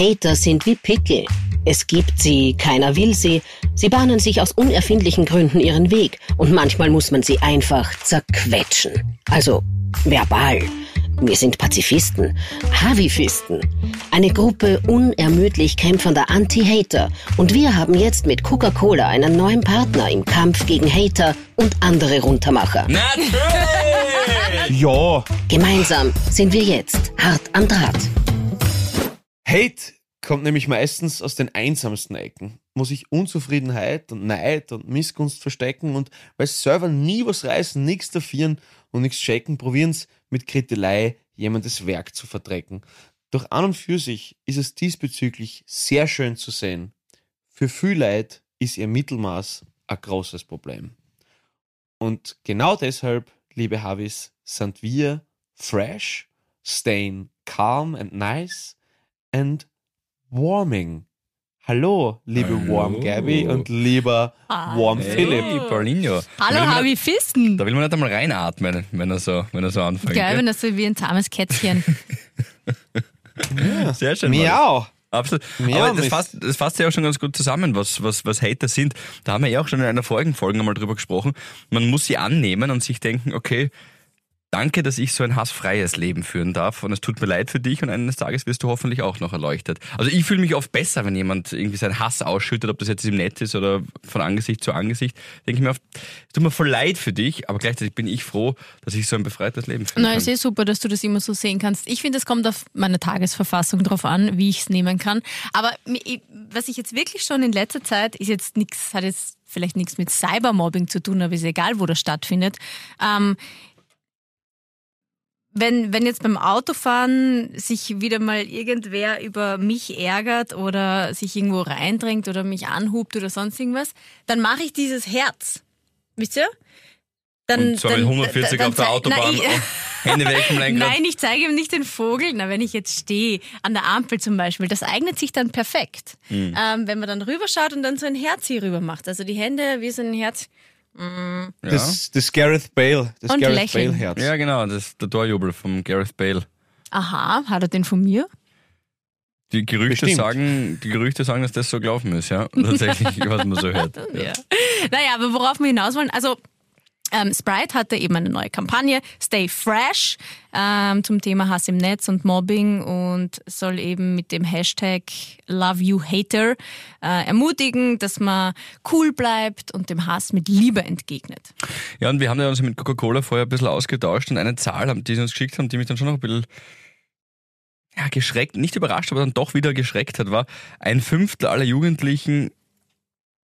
Hater sind wie Pickel. Es gibt sie, keiner will sie. Sie bahnen sich aus unerfindlichen Gründen ihren Weg und manchmal muss man sie einfach zerquetschen. Also verbal. Wir sind Pazifisten, Havifisten, eine Gruppe unermüdlich kämpfender Anti-Hater. Und wir haben jetzt mit Coca-Cola einen neuen Partner im Kampf gegen Hater und andere Runtermacher. Natürlich! Ja, Gemeinsam sind wir jetzt hart am Draht. Hate kommt nämlich meistens aus den einsamsten Ecken, wo sich Unzufriedenheit und Neid und Missgunst verstecken und weil selber nie was reißen, nichts dafieren und nichts shaken, probieren's mit Krittelei jemandes Werk zu verdrecken. Doch an und für sich ist es diesbezüglich sehr schön zu sehen. Für viel Leid ist ihr Mittelmaß ein großes Problem. Und genau deshalb, liebe Havis, sind wir fresh, staying calm and nice and warming. Hallo, liebe Hallo. Warm Gabby und lieber Warm Hey, Philipp. Paulinho. Hallo, Da will man- Harvey Fisten. Da will man nicht einmal reinatmen, wenn er so, wenn er so anfängt. Geil, gell? wenn das so wie ein zahmes Kätzchen. Sehr schön. Miau. Absolut. Ja, Aber das fasst, das fasst ja auch schon ganz gut zusammen, was, was, was Hater sind. Da haben wir ja auch schon in einer vorigen Folge einmal drüber gesprochen. Man muss sie annehmen und sich denken, okay, danke, dass ich so ein hassfreies Leben führen darf und es tut mir leid für dich und eines Tages wirst du hoffentlich auch noch erleuchtet. Also ich fühle mich oft besser, wenn jemand irgendwie seinen Hass ausschüttet, ob das jetzt im Netz ist oder von Angesicht zu Angesicht. Denke ich mir oft, es tut mir voll leid für dich, aber gleichzeitig bin ich froh, dass ich so ein befreites Leben führen Na, kann. ist eh super, dass du das immer so sehen kannst. Ich finde, es kommt auf meine Tagesverfassung drauf an, wie ich es nehmen kann. Aber was ich jetzt wirklich schon in letzter Zeit, ist jetzt nichts, hat jetzt vielleicht nichts mit Cybermobbing zu tun, aber ist egal, wo das stattfindet. Ähm, wenn, wenn jetzt beim Autofahren sich wieder mal irgendwer über mich ärgert oder sich irgendwo reindrängt oder mich anhubt oder sonst irgendwas, dann mache ich dieses Herz. Wisst ihr? Dann, Und zwar mit 140 dann auf der Autobahn. Nein, oh, Hände weg vom Lenkrad. Nein, ich zeige ihm nicht den Vogel. Na, wenn ich jetzt stehe, an der Ampel zum Beispiel, das eignet sich dann perfekt. Hm. Ähm, wenn man dann rüberschaut und dann so ein Herz hier rüber macht. Also die Hände wie so ein Herz. Ja. Das, das Gareth Bale, das Und Gareth lächeln. Bale Herz. Ja, genau, das ist der Torjubel vom Gareth Bale. Aha, hat er den von mir? Die Gerüchte Bestimmt. sagen, die Gerüchte sagen, dass das so gelaufen ist, ja. Tatsächlich, was man so hört. Ja. Naja, aber worauf wir hinaus wollen, also ähm, Sprite hatte eben eine neue Kampagne, Stay Fresh, ähm, zum Thema Hass im Netz und Mobbing und soll eben mit dem Hashtag Love You Hater äh, ermutigen, dass man cool bleibt und dem Hass mit Liebe entgegnet. Ja, und wir haben ja uns mit Coca-Cola vorher ein bisschen ausgetauscht und eine Zahl, die sie uns geschickt haben, die mich dann schon noch ein bisschen ja, geschreckt, nicht überrascht, aber dann doch wieder geschreckt hat, war, ein Fünftel aller Jugendlichen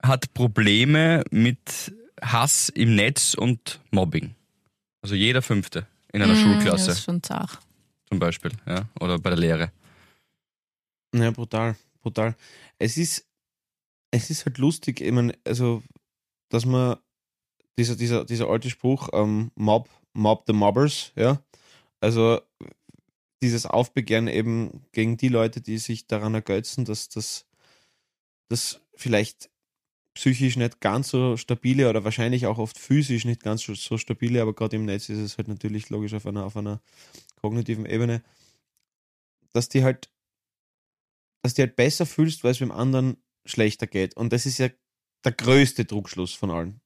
hat Probleme mit Hass im Netz und Mobbing. Also jeder Fünfte in einer Mm, Schulklasse Das ist schon zart. zum Beispiel, ja, oder bei der Lehre. Ja, brutal, brutal. Es ist, es ist halt lustig, ich meine, also, dass man, dieser, dieser, dieser alte Spruch, ähm, Mob, Mob the Mobbers, ja, also, dieses Aufbegehren eben gegen die Leute, die sich daran ergötzen, dass das, das vielleicht psychisch nicht ganz so stabile oder wahrscheinlich auch oft physisch nicht ganz so, stabile, aber gerade im Netz ist es halt natürlich logisch auf einer, auf einer kognitiven Ebene, dass die halt dass du halt besser fühlst, weil es dem anderen schlechter geht. Und das ist ja der größte Druckschluss von allen.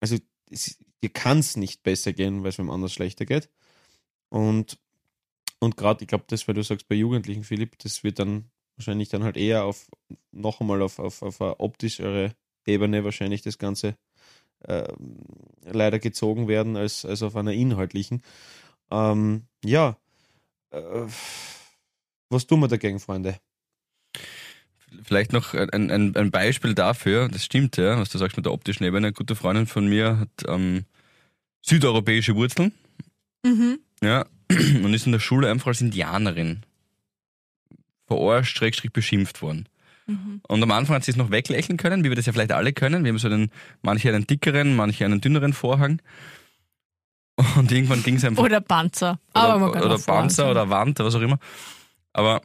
Also es, dir kann es nicht besser gehen, weil es dem anderen schlechter geht. Und, und gerade, ich glaube, das, weil du sagst, bei Jugendlichen, Philipp, das wird dann wahrscheinlich dann halt eher auf noch einmal auf, auf, auf eine optischere Ebene wahrscheinlich das Ganze äh, leider gezogen werden als, als auf einer inhaltlichen. Ähm, ja, äh, was tun wir dagegen, Freunde? Vielleicht noch ein, ein, ein Beispiel dafür, das stimmt ja, was du sagst mit der optischen Ebene. Eine gute Freundin von mir hat ähm, südeuropäische Wurzeln Mhm. ja, und ist in der Schule einfach als Indianerin verarscht, schrägstrich beschimpft worden. Mhm. Und am Anfang hat sie es noch weglächeln können, wie wir das ja vielleicht alle können. Wir haben so einen, manche einen dickeren, manche einen dünneren Vorhang. Und irgendwann ging es einfach Oder Panzer. Aber man oder, kann oder auch Vorhang Panzer oder Wand, was auch immer. Aber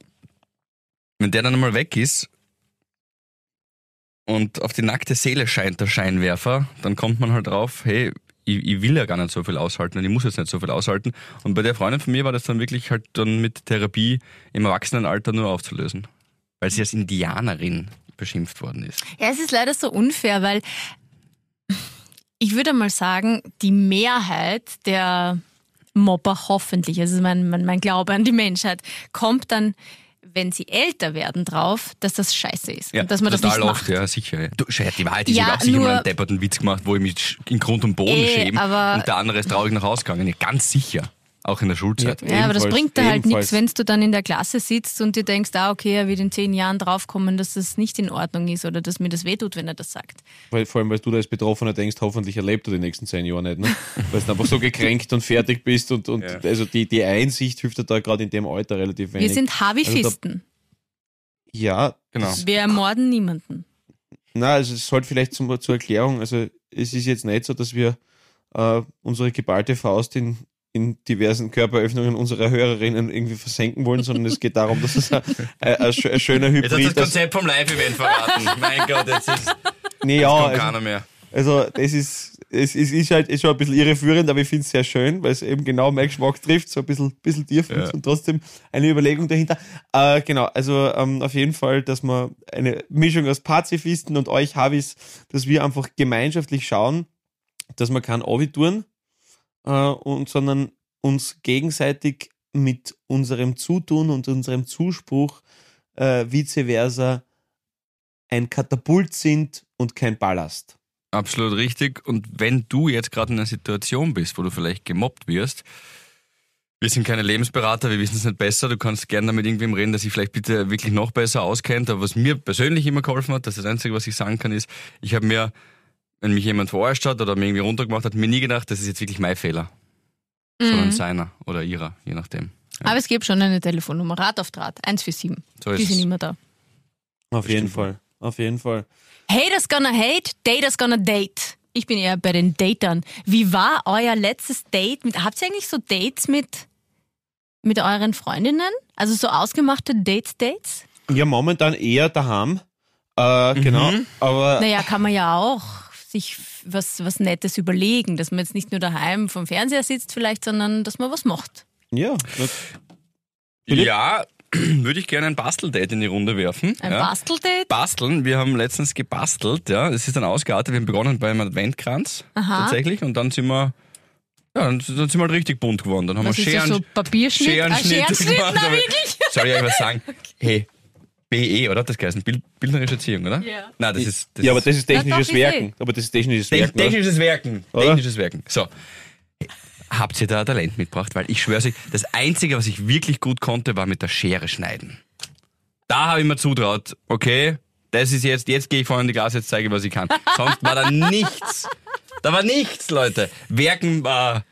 wenn der dann einmal weg ist und auf die nackte Seele scheint der Scheinwerfer, dann kommt man halt drauf, hey, ich, ich will ja gar nicht so viel aushalten und ich muss jetzt nicht so viel aushalten. Und bei der Freundin von mir war das dann wirklich halt dann mit Therapie im Erwachsenenalter nur aufzulösen. weil sie als Indianerin beschimpft worden ist. Ja, es ist leider so unfair, weil ich würde mal sagen, die Mehrheit der Mobber hoffentlich, also mein, mein, mein Glaube an die Menschheit, kommt dann, wenn sie älter werden, drauf, dass das scheiße ist. und dass man das total nicht oft, macht. ja, sicher. Ja. Du, die Wahrheit ist, Ja, ich habe sicher mal einen depperten Witz gemacht, wo ich mich in Grund und Boden Eh, schäme und der andere ist traurig nach Hause gegangen. Ja, ganz sicher. Auch in der Schulzeit. Ja, aber das bringt dir halt nichts, wenn du dann in der Klasse sitzt und dir denkst, ah, okay, er wird in zehn Jahren draufkommen, dass das nicht in Ordnung ist oder dass mir das wehtut, wenn er das sagt. Weil, vor allem, weil du da als Betroffener denkst, hoffentlich erlebt er die nächsten zehn Jahre nicht. Ne? weil du einfach so gekränkt und fertig bist und, und Ja. also die, die Einsicht hilft dir da gerade in dem Alter relativ wenig. Wir sind Havifisten. ja, Genau. Wir ermorden niemanden. Na, also es sollte vielleicht zum, zur Erklärung, also es ist jetzt nicht so, dass wir äh, unsere geballte Faust in, in diversen Körperöffnungen unserer Hörerinnen irgendwie versenken wollen, sondern es geht darum, dass es ein, ein, ein, schö- ein schöner Jetzt hast du Hybrid das ist. Konzept vom Live-Event verraten. mein Gott, jetzt ist Nee, ja, kommt also, keiner mehr. also das ist, es, es ist halt ist schon ein bisschen irreführend, aber ich finde es sehr schön, weil es eben genau meinen Geschmack trifft, so ein bisschen, bisschen tief Ja. und trotzdem eine Überlegung dahinter. Äh, genau, also ähm, auf jeden Fall, dass man eine Mischung aus Pazifisten und euch Havis, dass wir einfach gemeinschaftlich schauen, dass man kein Abiturn, äh, und, sondern uns gegenseitig mit unserem Zutun und unserem Zuspruch äh, vice versa ein Katapult sind und kein Ballast. Absolut richtig. Und wenn du jetzt gerade in einer Situation bist, wo du vielleicht gemobbt wirst, wir sind keine Lebensberater, wir wissen es nicht besser. Du kannst gerne damit irgendwem reden, der sich vielleicht bitte wirklich noch besser auskennt. Aber was mir persönlich immer geholfen hat, das ist das Einzige, was ich sagen kann, ist, ich habe mir, wenn mich jemand verarscht hat oder mir irgendwie runtergemacht hat, mir nie gedacht, das ist jetzt wirklich mein Fehler, sondern Mhm. seiner oder ihrer, je nachdem. Aber es gibt schon eine Telefonnummer, Rat auf Draht, 147. So Die sind immer da. Auf jeden Bestimmt. Fall. Auf jeden Fall. Haters gonna hate, daters gonna date. Ich bin eher bei den Datern. Wie war euer letztes Date? Mit, habt ihr eigentlich so Dates mit, mit euren Freundinnen? Also so ausgemachte Dates-Dates? Ja, momentan eher daheim. Äh, Genau. Aber Naja, kann man ja auch sich was, was Nettes überlegen, dass man jetzt nicht nur daheim vom Fernseher sitzt vielleicht, sondern dass man was macht. ja? Ja, würde ich gerne ein Basteldate in die Runde werfen. Ein ja. Basteldate? Basteln. Wir haben letztens gebastelt, ja. Es ist dann ausgeartet. Wir haben begonnen beim Adventkranz Aha. tatsächlich und dann sind wir, ja, dann sind wir halt richtig bunt geworden. Dann haben Was wir ist das, Scheren, so Papierschnitt? Scherenschnitt ah, Scherenschnitt, gemacht. na wirklich? Soll ich euch was sagen? Hey, BE, oder? Das heißt Bild, bildnerische Erziehung, oder? Ja. Nein, das ist, das ja, aber das ist technisches ich Werken. Aber das ist technisches Te- Werken. oder? technisches Werken. Oder? Technisches Werken. So. Habt ihr da Talent mitgebracht? Weil ich schwöre euch, das Einzige, was ich wirklich gut konnte, war mit der Schere schneiden. Da habe ich mir zutraut, okay, das ist jetzt, jetzt gehe ich vorne in die Klasse, jetzt zeige ich, was ich kann. Sonst war da nichts. Da war nichts, Leute. Werken war,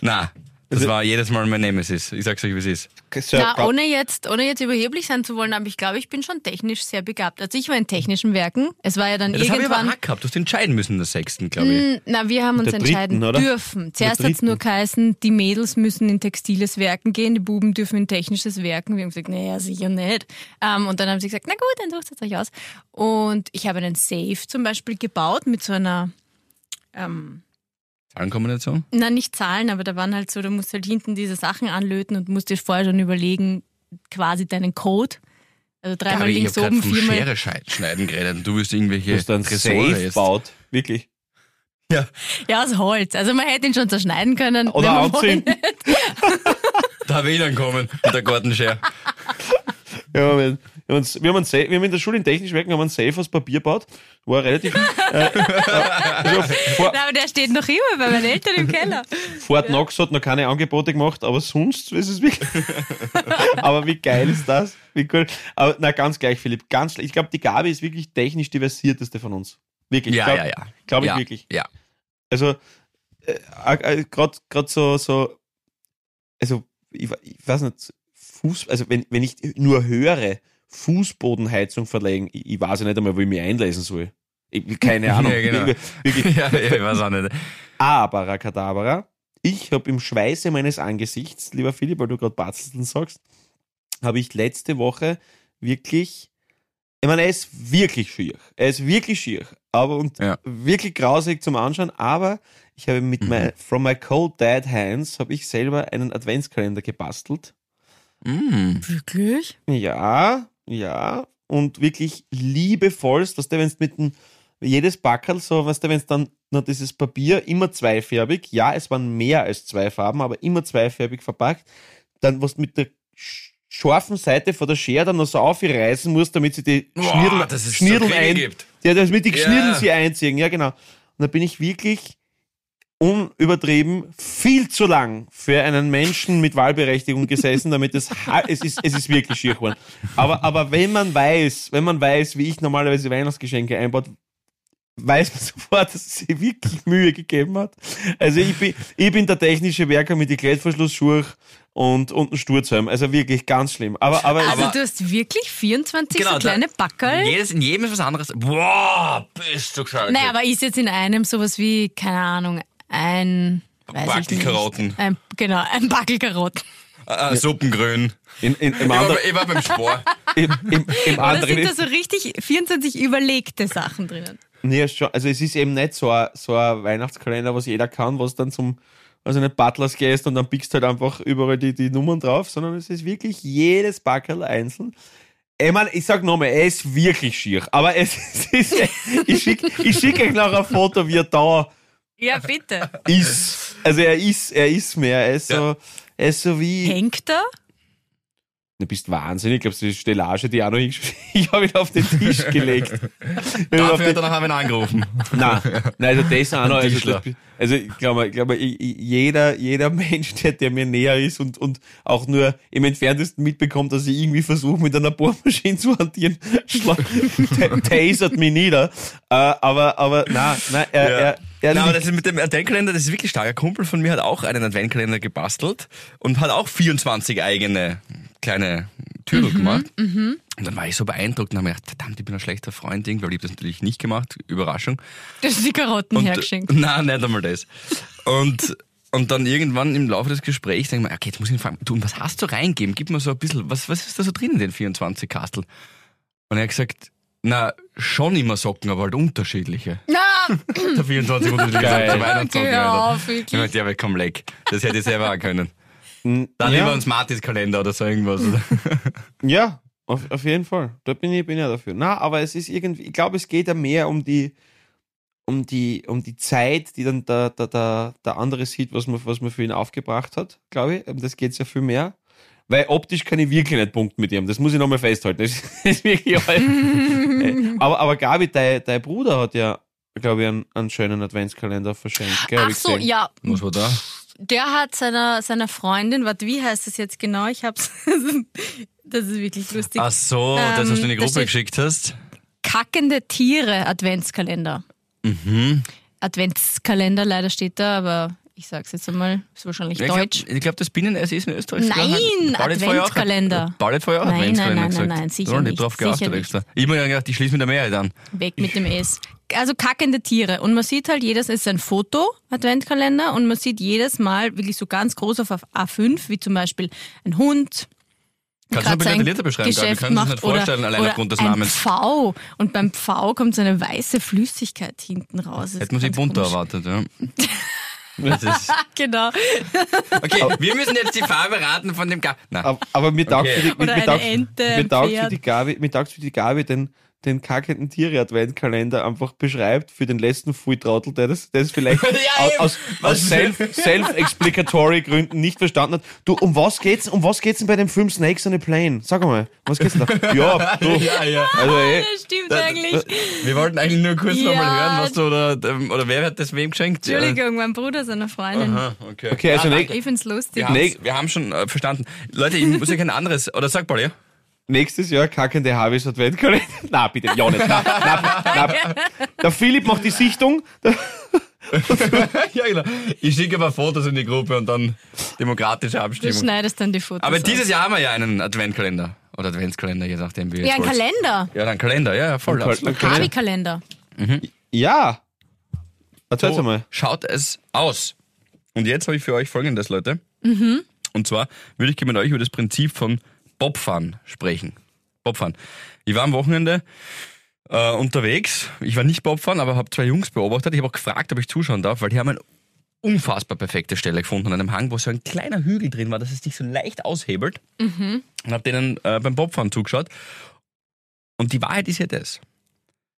na, das war jedes Mal mein Nemesis. Ich sag's euch, wie es ist. Na, ohne jetzt, ohne jetzt überheblich sein zu wollen, aber ich glaube, ich bin schon technisch sehr begabt. Also ich war in technischen Werken. Es war ja dann Ja, das habe ich aber irgendwann. gehabt. Du hast entscheiden müssen in der sechsten, glaube ich. Mm, Na, wir haben uns entscheiden dritten, oder? dürfen. Zuerst hat es nur geheißen, die Mädels müssen in textiles Werken gehen, die Buben dürfen in technisches Werken. Wir haben gesagt, naja, sicher nicht. Ähm, und dann haben sie gesagt, na gut, dann sucht es euch aus. Und ich habe einen Safe zum Beispiel gebaut mit so einer, ähm, Zahlenkombination? na nicht Zahlen, aber da waren halt so, du musst halt hinten diese Sachen anlöten und musst dir vorher schon überlegen, quasi deinen Code. Also dreimal ich links habe oben, viermal. Schere schneiden geredet und du wirst irgendwelche Du dann Tresore Safe jetzt. baut. Wirklich. Ja, Ja, aus Holz. Also man hätte ihn schon zerschneiden können. Oder anzünden. da habe ich dann kommen mit der Gartenschere. Ja, haben, wir, haben uns, wir, haben Safe, wir haben in der Schule in technisch Werken haben einen Safe aus Papier gebaut. War relativ. äh, äh, also vor, Na, aber der steht noch immer bei meinen Eltern im Keller. Fort Knox hat noch keine Angebote gemacht, aber sonst ist es wirklich. aber wie geil ist das? Wie cool. Aber na, ganz gleich, Philipp. Ganz, ich glaube, die Gabi ist wirklich technisch die versierteste von uns. Wirklich. Ja, glaub, ja, ja. Glaube ich ja, wirklich. Ja. Also, äh, äh, gerade so, so, also, ich, ich weiß nicht, Fuß, also wenn, wenn ich nur höre, Fußbodenheizung verlegen, ich, ich weiß ja nicht einmal, wo ich mich einlesen soll. Ich, keine Ahnung. Ja, genau. Wirklich. ja, ja, ich weiß auch nicht. Aber, Rakadabra, ich habe im Schweiße meines Angesichts, lieber Philipp, weil du gerade Batzeln sagst, habe ich letzte Woche wirklich, ich meine, er ist wirklich schier. Er ist wirklich schier. Aber und Ja. wirklich grausig zum Anschauen. Aber ich habe mit Mhm. my, from my cold dead hands habe ich selber einen Adventskalender gebastelt. Mm. Wirklich? Ja, ja. und wirklich liebevollst, dass du, wenn mit dem, jedes Backerl so, weißt du, wenn es dann noch dieses Papier immer zweifärbig, ja, es waren mehr als zwei Farben, aber immer zweifärbig verpackt, dann was mit der sch- scharfen Seite von der Schere dann noch so aufreißen musst, damit sie die Boah, dass es so ein, gibt. ja, damit die Ja. Schnirdeln sie einziehen, ja genau. Und da bin ich wirklich unübertrieben viel zu lang für einen Menschen mit Wahlberechtigung gesessen, damit es, es ist, es ist wirklich schier geworden. Aber, aber wenn man weiß, wenn man weiß, wie ich normalerweise Weihnachtsgeschenke einbaut, weiß man sofort, dass es sich wirklich Mühe gegeben hat. Also ich bin, ich bin der technische Werker mit den Klettverschlussschuhe und, und einem Sturzhelm. Also wirklich ganz schlimm. Aber, aber, Also Aber- du hast wirklich 24 Genau, so kleine Backerl? Jedes, in jedem ist was anderes. Boah, bist du gescheit. Naja, aber ist jetzt in einem sowas wie, keine Ahnung, ein... Backelkarotten. Ein, genau, ein Backelkarotten. äh, Suppengrün. in, in, im, Ich war, anderen, ich war beim Sport. im, im, im anderen sind da so richtig 24 überlegte Sachen drinnen? Nee, schon. Also es ist eben nicht so ein, so ein Weihnachtskalender, was jeder kann, was dann zum, also nicht Butlers gehst und dann pickst halt einfach überall die, die Nummern drauf, sondern es ist wirklich jedes Backerl einzeln. Ich meine, ich sag nochmal, er ist wirklich schier, aber es, ist, ich schicke ich schick euch noch ein Foto, wie er da Ja, bitte. ist. Also er ist, er ist mehr, er ist so, er ist so wie, Hängt er? du bist wahnsinnig, ich glaube, die Stellage, die auch noch hingeschrieben, ich habe ihn auf den Tisch gelegt. Dafür den- hat er noch einen angerufen. Nein, nein, also das auch noch. Also, das, also ich glaube, ich glaube, jeder, jeder Mensch, der, der mir näher ist und, und auch nur im Entferntesten mitbekommt, dass ich irgendwie versuche, mit einer Bohrmaschine zu hantieren, tasert mich nieder. Äh, aber, aber, nein, nein, er, Ja. er, er Nein, aber das ist mit dem Adventkalender, das ist wirklich stark. Ein Kumpel von mir hat auch einen Adventkalender gebastelt und hat auch 24 eigene kleine Türel gemacht. Und dann war ich so beeindruckt und habe mir gedacht, verdammt, ich bin ein schlechter Freund, irgendwie, weil ich das natürlich nicht gemacht. Überraschung. Du hast die Karotten Und, hergeschenkt. Nein, nicht einmal das. Und, und dann irgendwann im Laufe des Gesprächs denke ich mir, okay, jetzt muss ich ihn fragen, du, und was hast du reingeben? Gib mir so ein bisschen, was, was ist da so drin in den 24 Kastel? Und er hat gesagt, na, schon immer Socken, aber halt unterschiedliche. Na, Der 24 unterschiedliche Geil. Socken zum Weihnachtssocken. Hör Alter. auf, wirklich. Ich meinte, ja, aber komm, leck. Das hätte ich selber auch können. Dann ja, lieber ein Smarties-Kalender oder so irgendwas. Oder? ja, auf, auf jeden Fall. Da bin ich, bin ich ja dafür. Na, aber es ist irgendwie, ich glaube, es geht ja mehr um die, um die, um die Zeit, die dann der, der, der, der andere sieht, was man, was man für ihn aufgebracht hat, glaube ich. Um das geht es ja viel mehr. Weil optisch kann ich wirklich nicht punkten mit ihm. Das muss ich nochmal festhalten. Das ist wirklich Äh, aber, aber Gabi, dein, dein Bruder hat ja, glaube ich, einen, einen schönen Adventskalender verschenkt. Gell, Ach so, ja. Was war da? Der hat seiner, seiner Freundin, warte, wie heißt das jetzt genau? Ich hab's. das ist wirklich lustig. Ach so, das, was du in die Ähm, Gruppe geschickt hast. Kackende Tiere Adventskalender. Mhm. Adventskalender leider steht da, aber ich sag's jetzt einmal, ist wahrscheinlich Ich Deutsch. glaube, glaub, das Binnen-S ist in Österreich. Nein, Adventskalender. Vorher auch Nein, Adventskalender nein, nein, gesagt. nein, nein, sicher ich nicht, drauf sicher geachtet nicht. extra. Ich hab mir gedacht, ich schließe mit der Mehrheit an. Weg mit dem S. Also kackende Tiere. Und man sieht halt, jedes ist ein Foto, Adventkalender, und man sieht jedes Mal wirklich so ganz groß auf A5, wie zum Beispiel ein Hund. Kannst du sein detaillierter beschreiben? Geschäft Wir können uns nicht vorstellen, oder, allein oder aufgrund des Namens. Pfau. Und beim Pfau kommt so eine weiße Flüssigkeit hinten raus. Hätte man sich bunter komisch. erwartet, ja. Genau. okay, wir müssen jetzt die Farbe raten von dem Ga Nein. Aber, aber mir taugt Okay. für die, mir taugt, Ente, mir taugt für die Gabi, mir taugt für die Gabi den, den kackenden Tiere-Adventkalender einfach beschreibt für den letzten Fulltrottel, der das, der das vielleicht Ja, aus, aus, aus self, self-explicatory Gründen nicht verstanden hat. Du, um was geht's, um was geht's denn bei dem Film Snakes on a Plane? Sag mal, was geht's denn da? Ja, du, Ja, ja. also ey, Das stimmt eigentlich. Wir wollten eigentlich nur kurz Ja. nochmal hören, was du oder, ähm, oder wer hat das wem geschenkt? Entschuldigung, mein Bruder seiner Freundin. Aha, okay. okay, also ja, ne, Ich find's lustig. wir, wir haben schon äh, verstanden. Leute, ich muss ja kein anderes. Oder sag mal, ja? Nächstes Jahr kackende Harveys Adventkalender. Na, bitte, ja nicht. Na, na, na, der Philipp macht die Sichtung. ja, genau. Ich schicke aber Fotos in die Gruppe und dann demokratische Du Abstimmung. schneidest dann die Fotos Aber aus. dieses Jahr haben wir ja einen Adventkalender. Oder Adventskalender, je nachdem wie Ja, ein wollt. Kalender. Ja, ein Kalender, ja, ja, voll. Harvey-Kalender. Ja. Erzähl's So mal. schaut es aus. Und jetzt habe ich für euch folgendes, Leute. Mhm. Und zwar würde ich gerne mit euch über das Prinzip von Bobfahren sprechen. Bobfahren. Ich war am Wochenende äh, unterwegs. Ich war nicht Bobfahren, aber habe zwei Jungs beobachtet. Ich habe auch gefragt, ob ich zuschauen darf, weil die haben eine unfassbar perfekte Stelle gefunden an einem Hang, wo so ein kleiner Hügel drin war, dass es dich so leicht aushebelt. Und habe denen äh, beim Bobfahren zugeschaut. Und die Wahrheit ist ja das.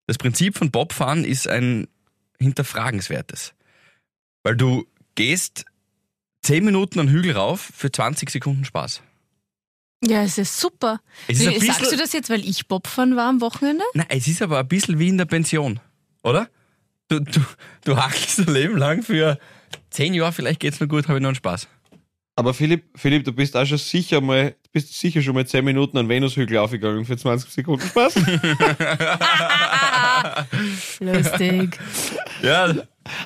Das Prinzip von Bobfahren ist ein hinterfragenswertes. Weil du gehst 10 Minuten einen Hügel rauf für 20 Sekunden Spaß. Ja, es ist super. Es ist Wie- Sagst du das jetzt, weil ich Bobfahren war am Wochenende? Nein, es ist aber ein bisschen wie in der Pension, oder? Du, du, du hackelst ein Leben lang für 10 Jahre, vielleicht geht's mir gut, habe ich noch einen Spaß. Aber Philipp, Philipp, du bist auch schon sicher mal, du bist sicher schon mal 10 Minuten an Venushügel aufgegangen für 20 Sekunden Spaß. Lustig. Ja,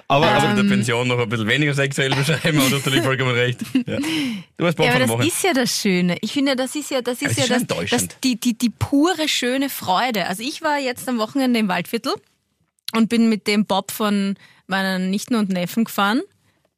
Aber, also aber in der Pension noch ein bisschen weniger sexuell beschreiben, aber du hast natürlich vollkommen recht. Ja. Du hast Bock Ja, aber das Woche. ist ja das Schöne. Ich finde, das ist ja, das ist Es ja ist das, das, enttäuschend. die, die, die pure schöne Freude. Also ich war jetzt am Wochenende im Waldviertel und bin mit dem Bob von meinen Nichten und Neffen gefahren.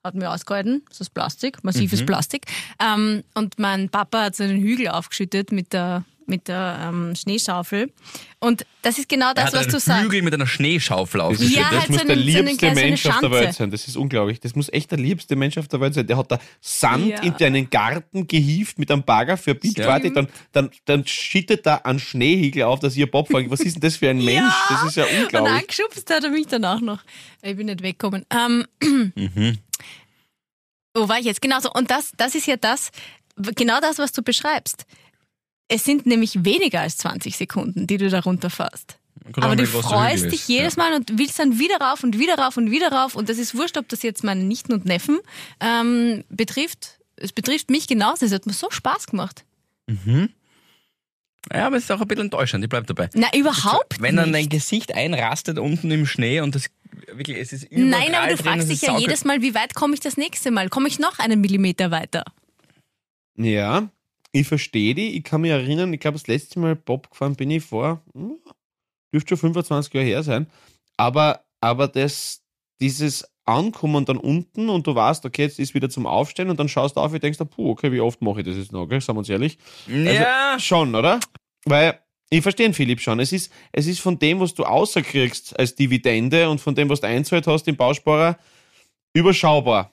Hat mir ausgehalten. Das ist Plastik, massives Mhm. Plastik. Ähm, und mein Papa hat so einen Hügel aufgeschüttet mit der, mit der ähm, Schneeschaufel. Und das ist genau er das, hat was du sagst. Hügel mit einer Schneeschaufel das, ist, aufgeschüttet. Ja, das halt muss so der einen- so einen liebste so Mensch auf der Welt sein. Das ist unglaublich. Das muss echt der liebste Mensch auf der Welt sein. Der hat da Sand Ja. in deinen Garten gehieft mit einem Bagger für ein Bild Ja. fertig, dann, dann, dann schüttet er einen Schneehügel auf, dass ihr Bob fahrt. Was ist denn das für ein Mensch? Ja. Das ist ja Und unglaublich. angeschubst hat er mich dann auch noch. Ich bin nicht weggekommen. Ähm, Mhm. Wo war ich jetzt? Genau so. Und das, das ist ja das, genau das, was du beschreibst. Es sind nämlich weniger als 20 Sekunden, die du da runterfährst. Kommt Aber du freust dich jedes Mal und willst dann wieder rauf und wieder rauf und wieder rauf. Und das ist wurscht, ob das jetzt meine Nichten und Neffen ähm, betrifft. Es betrifft mich genauso. Es hat mir so Spaß gemacht. Ja, aber es ist auch ein bisschen enttäuschend, ich bleib dabei. Na, überhaupt Wenn dann dein. Gesicht einrastet unten im Schnee und das wirklich, es ist überall Nein, aber du drin, fragst dich ja jedes Mal, wie weit komme ich das nächste Mal? Komme ich noch einen Millimeter weiter? Ja, ich verstehe die. Ich kann mich erinnern, ich glaube, das letzte Mal Bob gefahren bin ich vor, hm, dürfte schon 25 Jahre her sein. Aber, aber das, dieses Ankommen dann unten und du weißt, okay, jetzt ist wieder zum Aufstehen und dann schaust du auf und denkst, puh, okay, wie oft mache ich das jetzt noch, gell? Sagen wir uns ehrlich. Ja, Schon, oder? Weil, ich verstehe Philipp schon. Es ist, es ist von dem, was du außerkriegst als Dividende und von dem, was du einzahlt hast im Bausparer, überschaubar.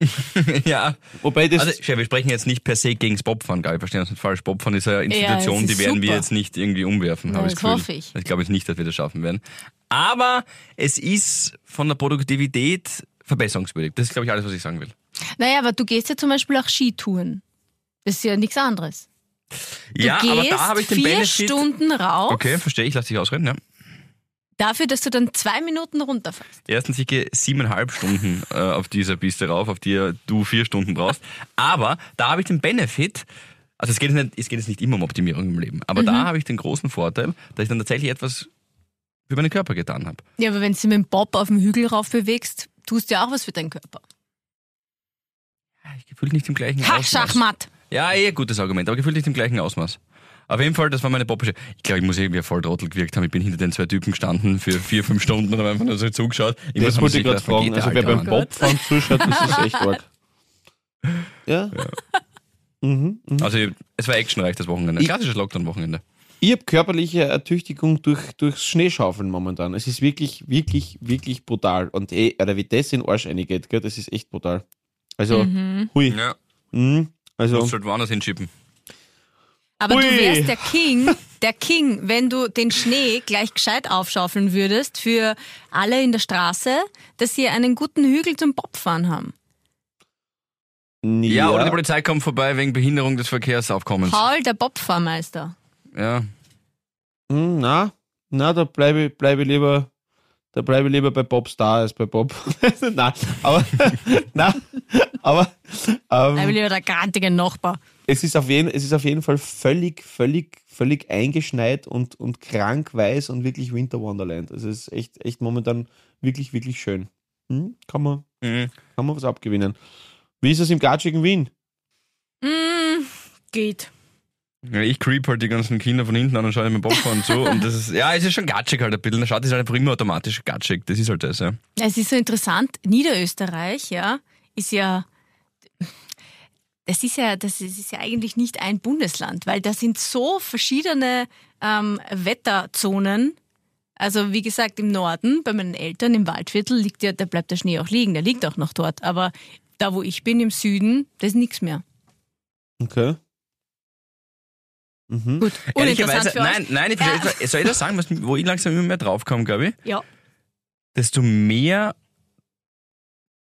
ja. Wobei das. Also, wir sprechen jetzt nicht per se gegen das Bobfahren, gell? Wir verstehen das nicht falsch. Bobfahren ist eine Institution, es die ist werden wir super. jetzt nicht irgendwie umwerfen, Ja, habe ich das das Gefühl. hoffe ich. Ich glaube jetzt nicht, dass wir das schaffen werden. Aber es ist von der Produktivität verbesserungswürdig. Das ist, glaube ich, alles, was ich sagen will. Naja, aber du gehst ja zum Beispiel auch Skitouren. Das ist ja nichts anderes. Du ja, aber da habe ich den vier Benefit. Stunden rauf, Okay, verstehe ich, lass dich ausreden, ja. dafür, dass du dann zwei Minuten runterfährst. Erstens, ich gehe siebeneinhalb Stunden äh, auf dieser Piste rauf, auf die du vier Stunden brauchst. Aber da habe ich den Benefit, also es geht, jetzt nicht, es geht jetzt nicht immer um Optimierung im Leben, aber Mhm. da habe ich den großen Vorteil, dass ich dann tatsächlich etwas für meinen Körper getan habe. Ja, aber wenn du mit dem Bob auf dem Hügel rauf bewegst, tust du ja auch was für deinen Körper. Ich gefühlt nicht im gleichen Ha, Ausmaß. Schachmatt! Ja, eh, gutes Argument, aber gefühlt nicht im gleichen Ausmaß. Auf jeden Fall, das war meine Popische. Ich glaube, ich muss irgendwie voll Trottel gewirkt haben. Ich bin hinter den zwei Typen gestanden für vier, fünf Stunden und habe einfach nur so zugeschaut. Irgendwann Das wollte ich gerade fragen. Also wer Alter, beim Mann. Bobfahren zuschaut, das ist echt arg. Ja? Mhm, mhm. Also es war actionreich das Wochenende. Ich- Klassisches Lockdown-Wochenende. Ich habe körperliche Ertüchtigung durch, durchs Schneeschaufeln momentan. Es ist wirklich, wirklich, wirklich brutal. Und ey, Alter, wie das in den Arsch reingeht, gell, das ist echt brutal. Also, Mhm. hui. Ja, Mhm. Also, musst halt woanders hinschippen. Aber du Ui. wärst der King, der King, wenn du den Schnee gleich gescheit aufschaufeln würdest für alle in der Straße, dass sie einen guten Hügel zum Bobfahren haben. ja, Ja, oder die Polizei kommt vorbei wegen Behinderung des Verkehrsaufkommens. Paul, der Bobfahrmeister. Ja. Hm, na, na, da bleibe ich, bleib ich lieber, da bleibe ich lieber bei Bob Star als bei Bob. na, aber, na, aber, Ähm. ähm, lieber der grantige Nachbar. es ist auf jeden, es ist auf jeden Fall völlig, völlig, völlig eingeschneit und, und krank weiß und wirklich Winter Wonderland. Also es ist echt, echt momentan wirklich, wirklich schön. Hm? Kann man, Mhm. kann man was abgewinnen. Wie ist es im gatschigen Wien? Mm, geht. Ja, ich creep halt die ganzen Kinder von hinten an und schaue mir Bobfahren zu. Und das ist, ja, es ist schon gatschig halt ein bisschen. Der schaut ist halt einfach immer automatisch gatschig. Das ist halt das, ja. Es ist so interessant, Niederösterreich, ja, ist ja, das ist ja, das ist, ist ja eigentlich nicht ein Bundesland, weil da sind so verschiedene ähm, Wetterzonen. Also wie gesagt, im Norden, bei meinen Eltern im Waldviertel liegt ja, da bleibt der Schnee auch liegen, der liegt auch noch dort. Aber da, wo ich bin, im Süden, da ist nichts mehr. Okay. Gut, uninteressant Ehrlicherweise, für euch. nein, nein, ich, Ja. soll ich das sagen, was, wo ich langsam immer mehr draufkomme, glaube ich? Ja. Desto mehr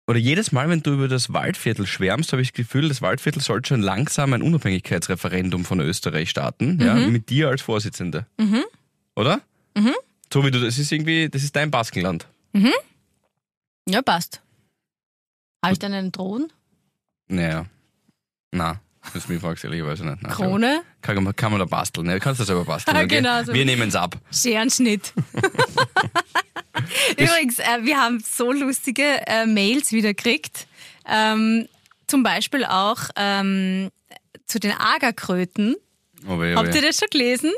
oder jedes Mal, wenn du über das Waldviertel schwärmst, habe ich das Gefühl, das Waldviertel sollte schon langsam ein Unabhängigkeitsreferendum von Österreich starten, ja, mit dir als Vorsitzende. Oder? So wie du, das ist irgendwie, das ist dein Baskenland. Ja, passt. Habe ich dann einen Thron? Naja. Na, das mich fragst ehrlicherweise nicht. Nein, Krone? Kann, man- kann man da basteln, ne? Kannst du selber basteln, okay? genau so. Wir nehmen es ab. Scherenschnitt. Übrigens, äh, wir haben so lustige äh, Mails wieder gekriegt. Ähm, zum Beispiel auch ähm, zu den Agerkröten. Oh, weh, oh, Habt weh. ihr das schon gelesen?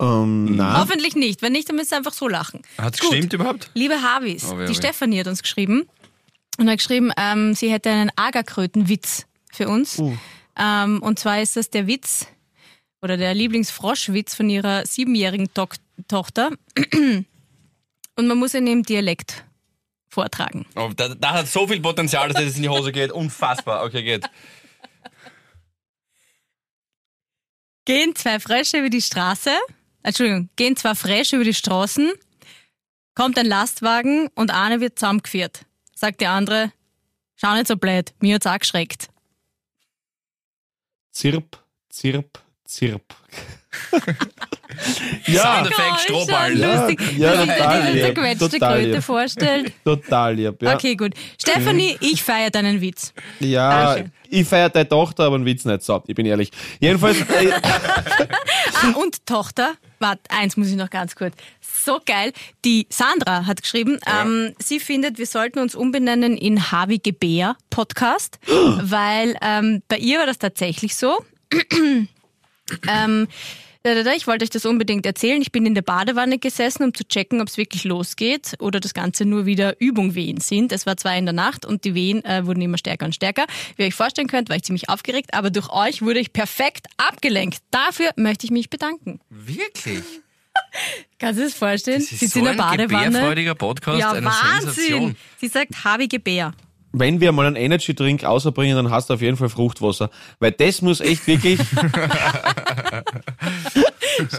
Ähm, na. Hoffentlich nicht. Wenn nicht, dann müsst ihr einfach so lachen. Hat's Gut. gestimmt überhaupt? Liebe Harvis, Oh, weh, die weh. Stefanie hat uns geschrieben und hat geschrieben, ähm, sie hätte einen Agerkrötenwitz für uns. Uh. Ähm, und zwar ist das der Witz oder der Lieblingsfroschwitz von ihrer siebenjährigen Tok Tochter. Und man muss ihn im Dialekt vortragen. Oh, da, da hat so viel Potenzial, dass das in die Hose geht. Unfassbar. Okay, geht. Gehen zwei Frösche über die Straße, Entschuldigung, gehen zwei Frösche über die Straßen, kommt ein Lastwagen und eine wird zusammengeführt. Sagt die andere, schau nicht so blöd, mir hat's auch geschreckt. Zirp, zirp, zirp. ja, Soundeffekt, Oh, Strohballen. lustig. Ja, Wenn total lieb, zerquetschte total Kröte lieb. vorstellt. total lieb. Ja, Okay, gut. Stefanie, ich feiere deinen Witz. ja Danke. ich feiere deine Tochter, aber einen Witz nicht so. Ich bin ehrlich. Jedenfalls, äh, Ah, und Tochter, warte, eins muss ich noch ganz kurz. So geil. Die Sandra hat geschrieben, ähm, sie findet, wir sollten uns umbenennen in Havige Bär Podcast, weil ähm, bei ihr war das tatsächlich so. ähm, da, da, da, ich wollte euch das unbedingt erzählen. Ich bin in der Badewanne gesessen, um zu checken, ob es wirklich losgeht oder das Ganze nur wieder Übungwehen sind. Es war zwei in der Nacht und die Wehen äh, wurden immer stärker und stärker. Wie ihr euch vorstellen könnt, war ich ziemlich aufgeregt, aber durch euch wurde ich perfekt abgelenkt. Dafür möchte ich mich bedanken. Wirklich? Kannst du das vorstellen? Das ist Sitzt so in der ein Badewanne. gebärfreudiger Podcast, Ja, eine Wahnsinn. Sensation. Sie sagt habige Bär. Wenn wir mal einen Energy-Drink außerbringen, dann hast du auf jeden Fall Fruchtwasser. Weil das muss echt wirklich,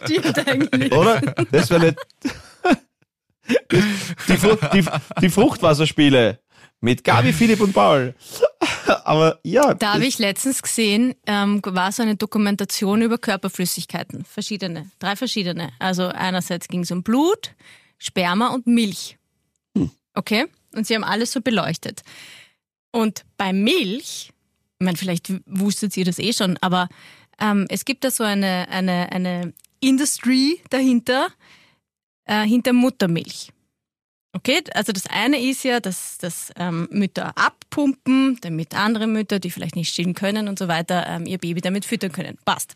Stimmt eigentlich. oder? Das wäre nicht. Die, Fru die, die Fruchtwasserspiele mit Gabi, Philipp und Paul. Aber ja, Da habe ich letztens gesehen, ähm, war so eine Dokumentation über Körperflüssigkeiten. Verschiedene, drei verschiedene. Also einerseits ging es um Blut, Sperma und Milch. Okay? Und sie haben alles so beleuchtet. Und bei Milch, ich meine, vielleicht wusstet ihr das eh schon, aber ähm, es gibt da so eine, eine, eine Industry dahinter, äh, hinter Muttermilch. Okay, also das eine ist ja, dass, dass ähm, Mütter abpumpen, damit andere Mütter, die vielleicht nicht stillen können und so weiter, ähm, ihr Baby damit füttern können. Passt.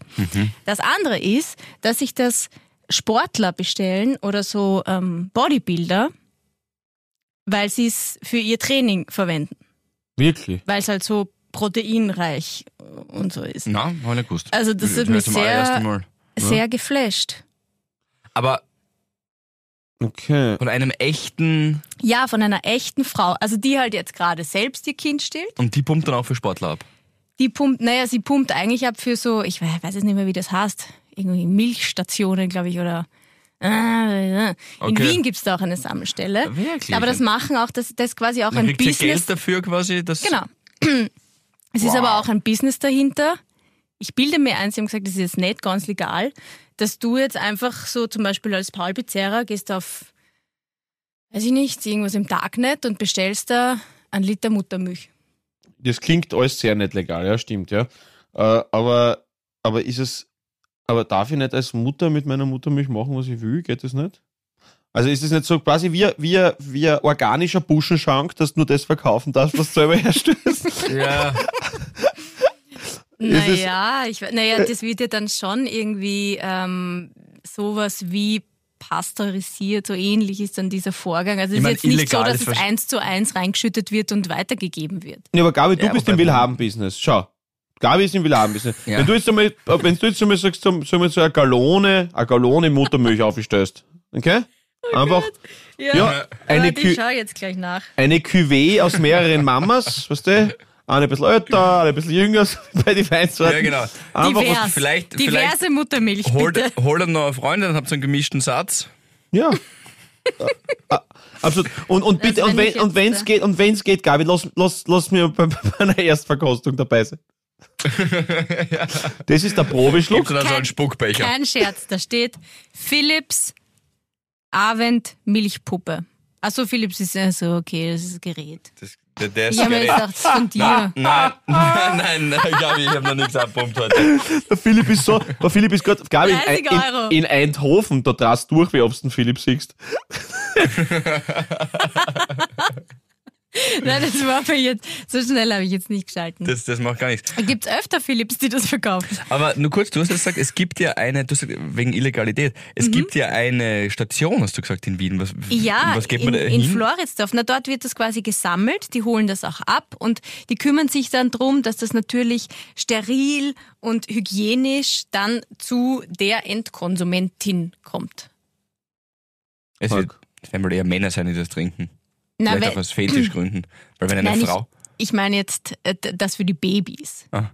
Das andere ist, dass sich das Sportler bestellen oder so ähm, Bodybuilder, weil sie es für ihr Training verwenden, wirklich. weil es halt so proteinreich und so ist. Na, habe ich nicht gewusst. Also das hat mich sehr, Mal. sehr geflasht. Aber Okay. von einem echten, Ja, von einer echten Frau, also die halt jetzt gerade selbst ihr Kind stillt. und die pumpt dann auch für Sportler ab. Die pumpt, naja, sie pumpt eigentlich ab für so, ich weiß weiß jetzt nicht mehr, wie das heißt, irgendwie Milchstationen, glaube ich, oder. Äh, In Okay. Wien gibt's da auch eine Sammelstelle. Wirklich? Aber das machen auch, das, das ist quasi auch Dann ein sie Geld Business. dafür quasi. Dass Genau. Es ist Wow. aber auch ein Business dahinter. Ich bilde mir ein, sie haben gesagt, das ist jetzt nicht ganz legal, dass du jetzt einfach so zum Beispiel als Paul Pizzerra gehst auf, weiß ich nicht, irgendwas im Darknet und bestellst da einen Liter Muttermilch. Das klingt alles sehr nicht legal, ja, stimmt, ja. Äh, aber, aber ist es, aber darf ich nicht als Mutter mit meiner Muttermilch machen, was ich will? Geht das nicht? Also ist es nicht so quasi wie, wie, wie ein organischer Buschenschank, dass du nur das verkaufen darfst, was du selber herstellst? ja, Naja, ich, naja, das wird ja dann schon irgendwie ähm, sowas wie pasteurisiert, so ähnlich ist dann dieser Vorgang. Also es ist mein, jetzt nicht so, dass es eins zu eins reingeschüttet wird und weitergegeben wird. Ja, aber Gabi, du Ja, bist im Willhaben-Business. Schau. Gabi ist im Willhaben-Business. Ja. Wenn du jetzt einmal, wenn du jetzt einmal sagst, so, eine Gallone, eine Gallone Muttermilch aufstellst, okay? Einfach, ja, eine, Warte, ich schau jetzt gleich nach. eine Cuvée aus mehreren Mamas, weißt du? eine ein bisschen älter, eine ein bisschen jünger, so bei den Weinsorten. Ja, genau. Einfach Divers. was, vielleicht- Diverse vielleicht Muttermilch, Hol, bitte. hol dann noch eine Freundin, dann habt ihr einen gemischten Satz. ja. Ah, Absolut. Und, und bitte, und wenn äh, geht, und wenn's geht, Gabi, lass, lass, lass mir bei, bei einer Erstverkostung dabei sein. Das ist der Probeschluck. Gibt's dann so Kein- einen Spuckbecher. Kein Scherz, da steht Philips Avent Milchpuppe. Achso, Philips ist ja so, okay, das ist ein Gerät. Das, der, der ist Ich habe mir gedacht, das ist von dir. Nein, nein, nein, nein, Gabi, ich habe noch nichts abpumpt heute. Der Philipp ist so, der Philipp ist gerade, Gabi, in, 30 Euro. in, in Eindhoven, da drast durch, wie ob du den Philipp siehst. Nein, das war mir jetzt, so schnell habe ich jetzt nicht geschalten. Das, das macht gar nichts. Gibt es öfter Philips, die das verkaufen? Aber nur kurz, du hast gesagt, es gibt ja eine, du hast gesagt, wegen Illegalität, es gibt ja eine Station, hast du gesagt, in Wien. Was, Mhm. Ja, was geht in, man da in hin? Floridsdorf. Na, dort wird das quasi gesammelt, die holen das auch ab und die kümmern sich dann drum, dass das natürlich steril und hygienisch dann zu der Endkonsumentin kommt. Es wird, es werden wohl eher Männer sein, die das trinken. Na, Vielleicht weil- auch aus Fetischgründen. Weil wenn eine Nein, Frau... Ich meine jetzt äh, das für die Babys. Ah.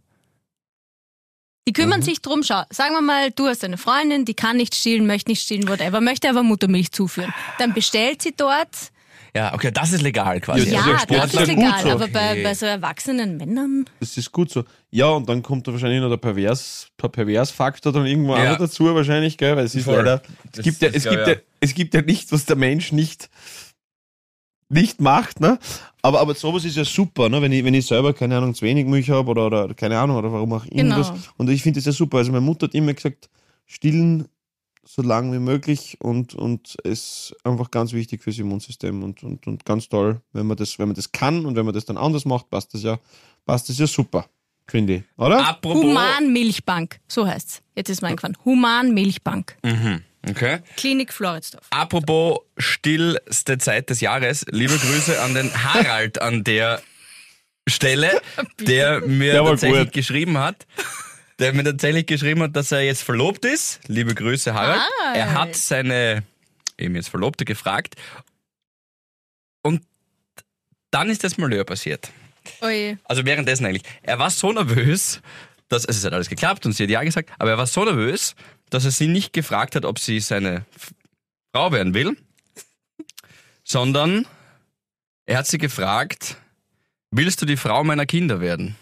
Die kümmern Mhm. sich drum, schau, sagen wir mal, du hast eine Freundin, die kann nicht stillen, möchte nicht stillen, whatever, möchte aber Muttermilch zuführen. Dann bestellt sie dort. Ja, okay, das ist legal quasi. Ja, Ja, das ist ja das Ja, legal, so. aber bei, Okay. bei so erwachsenen Männern. Das ist gut so. Ja, und dann kommt da wahrscheinlich noch der Pervers, der Perversfaktor dann irgendwo Ja. auch noch dazu wahrscheinlich, gell? Weil es ist Voll. leider, es Das- gibt ja, es gibt ich ja, es gibt ja nichts, was der Mensch nicht, nicht macht, ne? Aber, aber sowas ist ja super, ne? Wenn ich, wenn ich selber, keine Ahnung, zu wenig Milch habe oder, oder, keine Ahnung, oder warum auch irgendwas. Genau. Und ich finde das ja super. Also meine Mutter hat immer gesagt, stillen so lang wie möglich und, und es ist einfach ganz wichtig fürs Immunsystem und, und, und ganz toll, wenn man das, wenn man das kann und wenn man das dann anders macht, passt das ja, passt das ja super, finde ich, oder? Apropos... Humanmilchbank, so heißt's. Jetzt ist mir eingefallen. Humanmilchbank. Mhm, okay. Klinik Floridsdorf. Apropos stillste Zeit des Jahres, liebe Grüße an den Harald an der Stelle, der mir Der tatsächlich gut. geschrieben hat. Der mir tatsächlich geschrieben hat, dass er jetzt verlobt ist. Liebe Grüße, Harald. Harald. Er hat seine eben jetzt Verlobte gefragt. Und dann ist das Malheur passiert. Oje. Also währenddessen eigentlich. Er war so nervös, dass also es hat alles geklappt und sie hat ja gesagt, aber er war so nervös, dass er sie nicht gefragt hat, ob sie seine Frau werden will, sondern er hat sie gefragt, willst du die Frau meiner Kinder werden?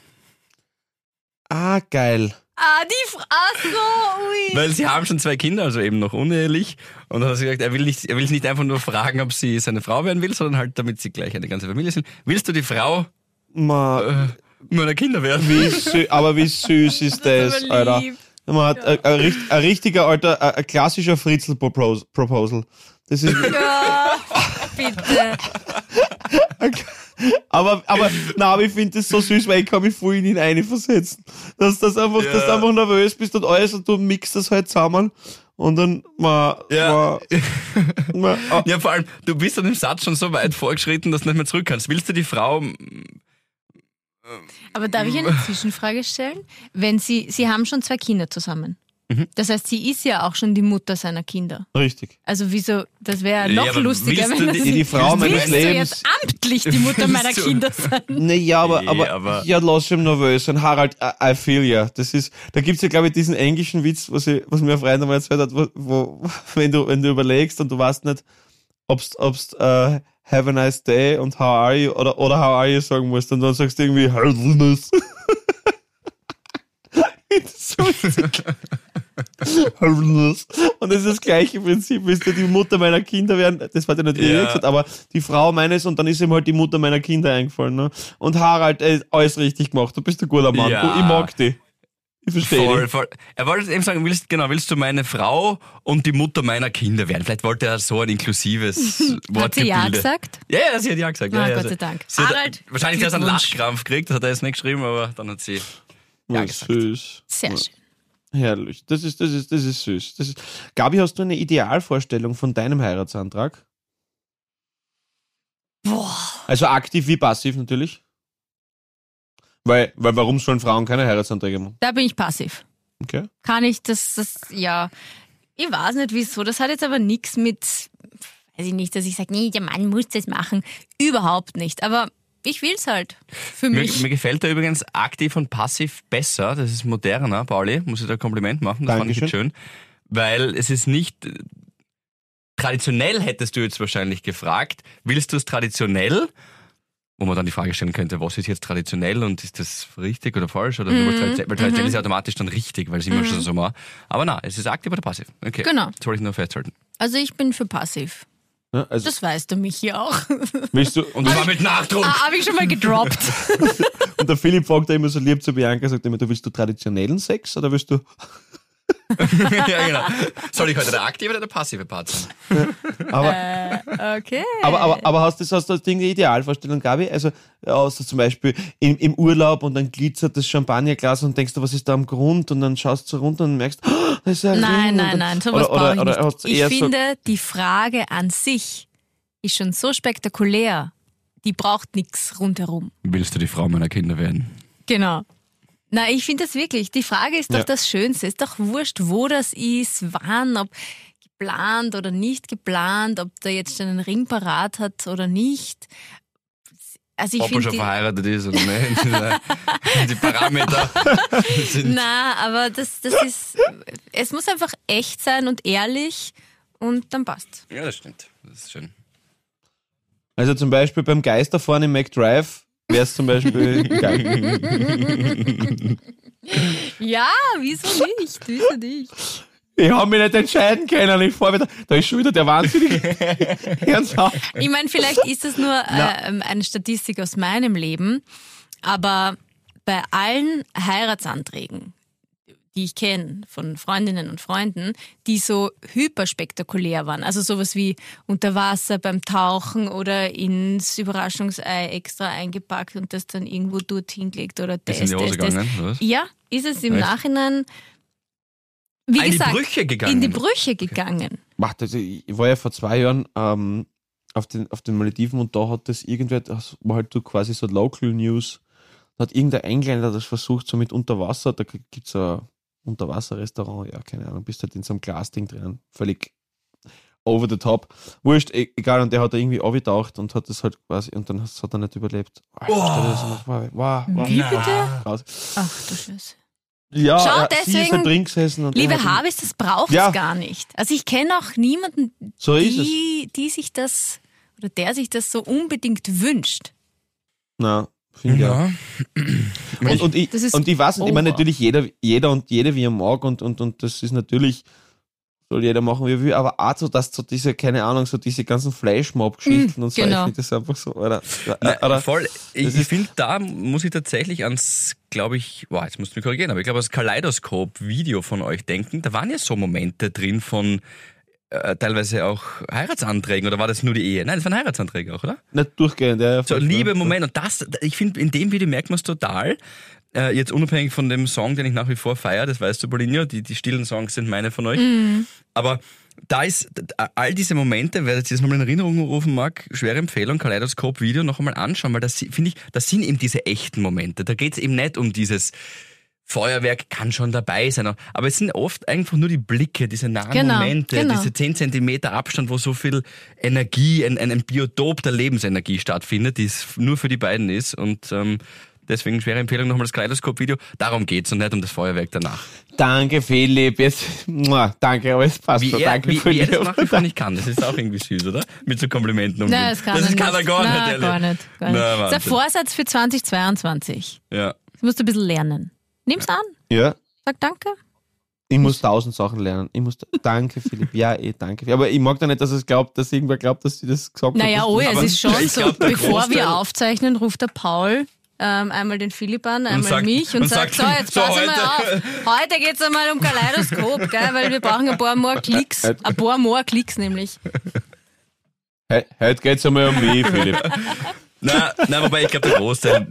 Ah, geil. Ah, die Frau. Ach so, ui. Weil sie haben schon zwei Kinder, also eben noch unehelich. Und dann hat er gesagt, er will nicht, er will nicht einfach nur fragen, ob sie seine Frau werden will, sondern halt, damit sie gleich eine ganze Familie sind. Willst du die Frau Ma, äh, meiner Kinder werden? wie aber wie süß ist Das das, ist aber Alter. lieb. Man hat ein, ein, richt- ein richtiger, alter, ein, klassischer Fritzel-Proposal. Das ist, Ja, bitte. aber, aber, na, aber ich finde das so süß, weil ich kann mich voll in ihn einversetzen. Dass das einfach, Ja. dass du einfach nervös bist und alles und du mixt das halt zusammen und dann, ma, Ja. ma, ma, ah, Ja, vor allem, du bist an dem Satz schon so weit vorgeschritten, dass du nicht mehr zurück kannst. Willst du die Frau Aber darf ich eine Zwischenfrage stellen? Wenn Sie, Sie haben schon zwei Kinder zusammen. Mhm. Das heißt, sie ist ja auch schon die Mutter seiner Kinder. richtig. Also wieso, das wäre Ja, noch aber lustiger, wenn das die- Die Frau meines Willst du Lebens. jetzt amtlich die Mutter meiner Kinder sein? Nee, aber, Nee, aber, aber- ja, lass ihn nervös sein. Harald, I, I feel ya. Das ist, da gibt's ja, glaube ich, diesen englischen Witz, was, ich, was mir ein Freund einmal erzählt hat, wo, wo, wenn du, wenn du überlegst und du weißt nicht, obst, obst, äh, have a nice day und how are you oder, oder how are you sagen musst und dann sagst du irgendwie. Happiness. und das ist das gleiche Prinzip, willst du die Mutter meiner Kinder werden, das hat ja nicht ja. gesagt, aber die Frau meines und dann ist ihm halt die Mutter meiner Kinder eingefallen. Ne? Und Harald, ey, alles richtig gemacht, du bist ein guter Mann, Ja. du, ich mag dich. Ich verstehe voll, voll. Er wollte eben sagen, willst, genau, willst du meine Frau und die Mutter meiner Kinder werden? Vielleicht wollte er so ein inklusives Hat Wortgebilde. sie ja gesagt? Ja, ja, sie hat ja gesagt. Ah, ja, ja, Gott sei Dank. Sie hat Harald, wahrscheinlich erst einen Glückwunsch. Lachkrampf gekriegt, das hat er jetzt nicht geschrieben, aber dann hat sie ja gesagt. süß. Sehr Ja. schön. Herrlich. Das ist, das ist, das ist süß. Das ist, Gabi, hast du eine Idealvorstellung von deinem Heiratsantrag? Boah. Also aktiv wie passiv natürlich? Weil, weil warum sollen Frauen keine Heiratsanträge machen? Da bin ich passiv. Okay. Kann ich das, das, ja. Ich weiß nicht wieso. Das hat jetzt aber nichts mit, weiß ich nicht, dass ich sage, nee, der Mann muss das machen. Überhaupt nicht. Aber ich will's halt. Für Mir, mich. mir gefällt da übrigens aktiv und passiv besser. Das ist moderner, Pauli. Muss ich da ein Kompliment machen. Das fand ich jetzt schön. Weil es ist nicht. Traditionell hättest du jetzt wahrscheinlich gefragt, willst du es traditionell? Wo man dann die Frage stellen könnte, was ist jetzt traditionell und ist das richtig oder falsch? Oder Mhm. weil traditionell, weil traditionell ist ja automatisch dann richtig, weil es immer schon so war. Aber na, es ist aktiv oder passiv. Okay. Genau. Das wollte ich nur festhalten. Also ich bin für passiv. Ja, also Das weißt du mich hier auch. willst du, Und das war mit Nachdruck. Ah, Habe ich schon mal gedroppt. und der Philipp fragt ja immer so lieb zu Bianca, sagt immer, du willst du traditionellen Sex oder willst du. ja, genau. Soll ich heute der aktive oder der passive Part sein? Aber, Äh, okay. aber, aber, aber hast du hast du die Idealvorstellung, Gabi? Also hast du zum Beispiel im, im Urlaub und dann glitzert das Champagnerglas und denkst du, was ist da am Grund? Und dann schaust du runter und merkst, oh, das ist ein Nein, nein, dann- nein, sowas oder, oder, brauche oder ich hast nicht. Ich finde, die Frage an sich ist schon so spektakulär, die braucht nichts rundherum. Willst du die Frau meiner Kinder werden? Genau. Na, ich finde das wirklich. Die Frage ist doch Ja. das Schönste. Ist doch wurscht, wo das ist, wann, ob geplant oder nicht geplant, ob der jetzt schon einen Ring parat hat oder nicht. Also ich Ob er finde schon die, verheiratet ist oder nicht. die Parameter sind. Na, aber das, das ist, es muss einfach echt sein und ehrlich und dann passt. Ja, das stimmt. Das ist schön. Also zum Beispiel beim Geisterfahren im McDrive wäre es zum Beispiel geil. Ja, wieso nicht? Wieso nicht? Ich habe mich nicht entscheiden können. Ich fahr wieder, da ist schon wieder der Wahnsinnige. Auf. Ich meine, vielleicht ist das nur äh, eine Statistik aus meinem Leben, aber bei allen Heiratsanträgen, die ich kenne von Freundinnen und Freunden, die so hyperspektakulär waren, also sowas wie unter Wasser beim Tauchen oder ins Überraschungsei extra eingepackt und das dann irgendwo dorthin gelegt oder das, Ist in die Hose das, das. gegangen, oder was? Ja, ist es im Echt? Nachhinein, wie Ah, in die gesagt, Brüche gegangen. in die Brüche gegangen. Macht also ich war ja vor zwei Jahren ähm, auf, den, auf den Malediven und da hat das irgendwer, das war halt so quasi so Local News, da hat irgendein Engländer das versucht, so mit Unterwasser, da gibt es ein Unterwasserrestaurant, ja, keine Ahnung, bist halt in so einem Glasding drin, völlig over the top. Wurscht, e- egal, und der hat da irgendwie abgetaucht und hat das halt quasi, und dann hat er nicht überlebt. Oh, vor, wow, wow, Wie bitte? krass. Ach du Scheiße. Ja, Schau, ja, sie ist deswegen, halt drin gesessen und Liebe Harvis, das braucht es Ja. gar nicht. Also ich kenne auch niemanden, so ist es. die, die sich das oder der sich das so unbedingt wünscht. Na, finde auch. Ja. Und, und, ich, und ich weiß nicht, ich meine natürlich jeder, jeder und jede, wie er mag und, und, und das ist natürlich, soll jeder machen, wie er will, aber auch so, dass so diese, keine Ahnung, so diese ganzen Flashmob-Geschichten und so, genau. ich finde das einfach so, oder? Na, oder voll. Ich, finde, da muss ich tatsächlich ans, glaube ich, wow, jetzt musst du mich korrigieren, aber ich glaube, das Kaleidoskop-Video von euch denken. Da waren ja so Momente drin von äh, teilweise auch Heiratsanträgen oder war das nur die Ehe? Nein, das waren Heiratsanträge auch, oder? nicht durchgehend, ja. So, Liebe, ja. Moment. Und das, ich finde, in dem Video merkt man es total. Äh, jetzt unabhängig von dem Song, den ich nach wie vor feiere, das weißt du, Paulinho, die, die stillen Songs sind meine von euch. Aber da ist all diese Momente, wer jetzt das nochmal in Erinnerung rufen mag, schwere Empfehlung, Kaleidoskop-Video noch einmal anschauen, weil das finde ich, das sind eben diese echten Momente. Da geht es eben nicht um dieses Feuerwerk kann schon dabei sein, aber es sind oft einfach nur die Blicke, diese nahen Genau, Momente, genau. diese 10 Zentimeter Abstand, wo so viel Energie, ein, ein, ein Biotop der Lebensenergie stattfindet, die es nur für die beiden ist und ähm, deswegen schwere Empfehlung nochmal das Kaleidoskop-Video. Darum geht's und nicht um das Feuerwerk danach. Danke, Philipp, jetzt, muah, danke, aber es passt Wie so, er, danke, wie, wie er das Philipp. nach wie vor nicht kann, das ist auch irgendwie süß, oder? Mit so Komplimenten umgehen. Nein, das kann, das er kann er nicht. gar Nein, nicht, ehrlich. gar nicht. Gar nicht. Na, das ist ein Vorsatz für 2022. Ja. Das musst du ein bisschen lernen. Nimm's an. Ja, Sag danke. ich muss tausend Sachen lernen. Ich muss, danke, Philipp, ja, eh, danke. Aber ich mag da nicht, dass es glaubt, dass irgendwer glaubt, dass sie das gesagt Naja, hat. oh ja, es ist schon so. glaub, Bevor wir aufzeichnen, ruft der Paul ähm, einmal den Philipp an, einmal sagt- mich und, und sagt, sagt, so, jetzt so, pass mal heute- auf. Heute geht's einmal um Kaleidoskop, gell, weil wir brauchen ein paar more Klicks. Ein paar more Klicks nämlich. He heute geht's einmal um mich, Philipp. Na, na, wobei ich glaube, der Großteil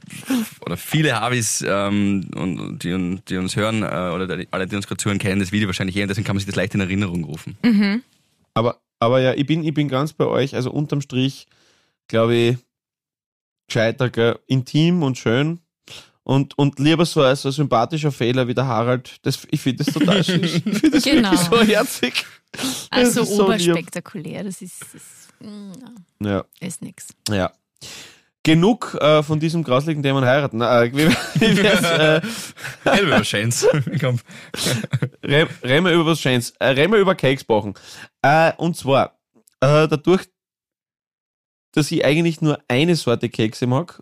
oder viele Harvis, ähm, und, die, die uns hören, äh, oder die, alle, die uns gerade zuhören, kennen das Video wahrscheinlich eh, und deswegen kann man sich das leicht in Erinnerung rufen. Aber, aber ja, ich bin, ich bin ganz bei euch. Also unterm Strich, glaube ich, gescheiter, gell? intim und schön. Und, und lieber so als so ein sympathischer Fehler wie der Harald. Das, ich finde das total süß. Ich finde das Genau. wirklich so herzig. Also ist so oberspektakulär, das ist, das, mm, Ja, ist nix. ja. Genug äh, von diesem grauslichen Dämon heiraten. Äh, wie, wär's, äh, über. Komm. Re- reden wir über was Schönes. Äh, reden wir über Cakes backen. Äh, und zwar, äh, dadurch, dass ich eigentlich nur eine Sorte Kekse mag,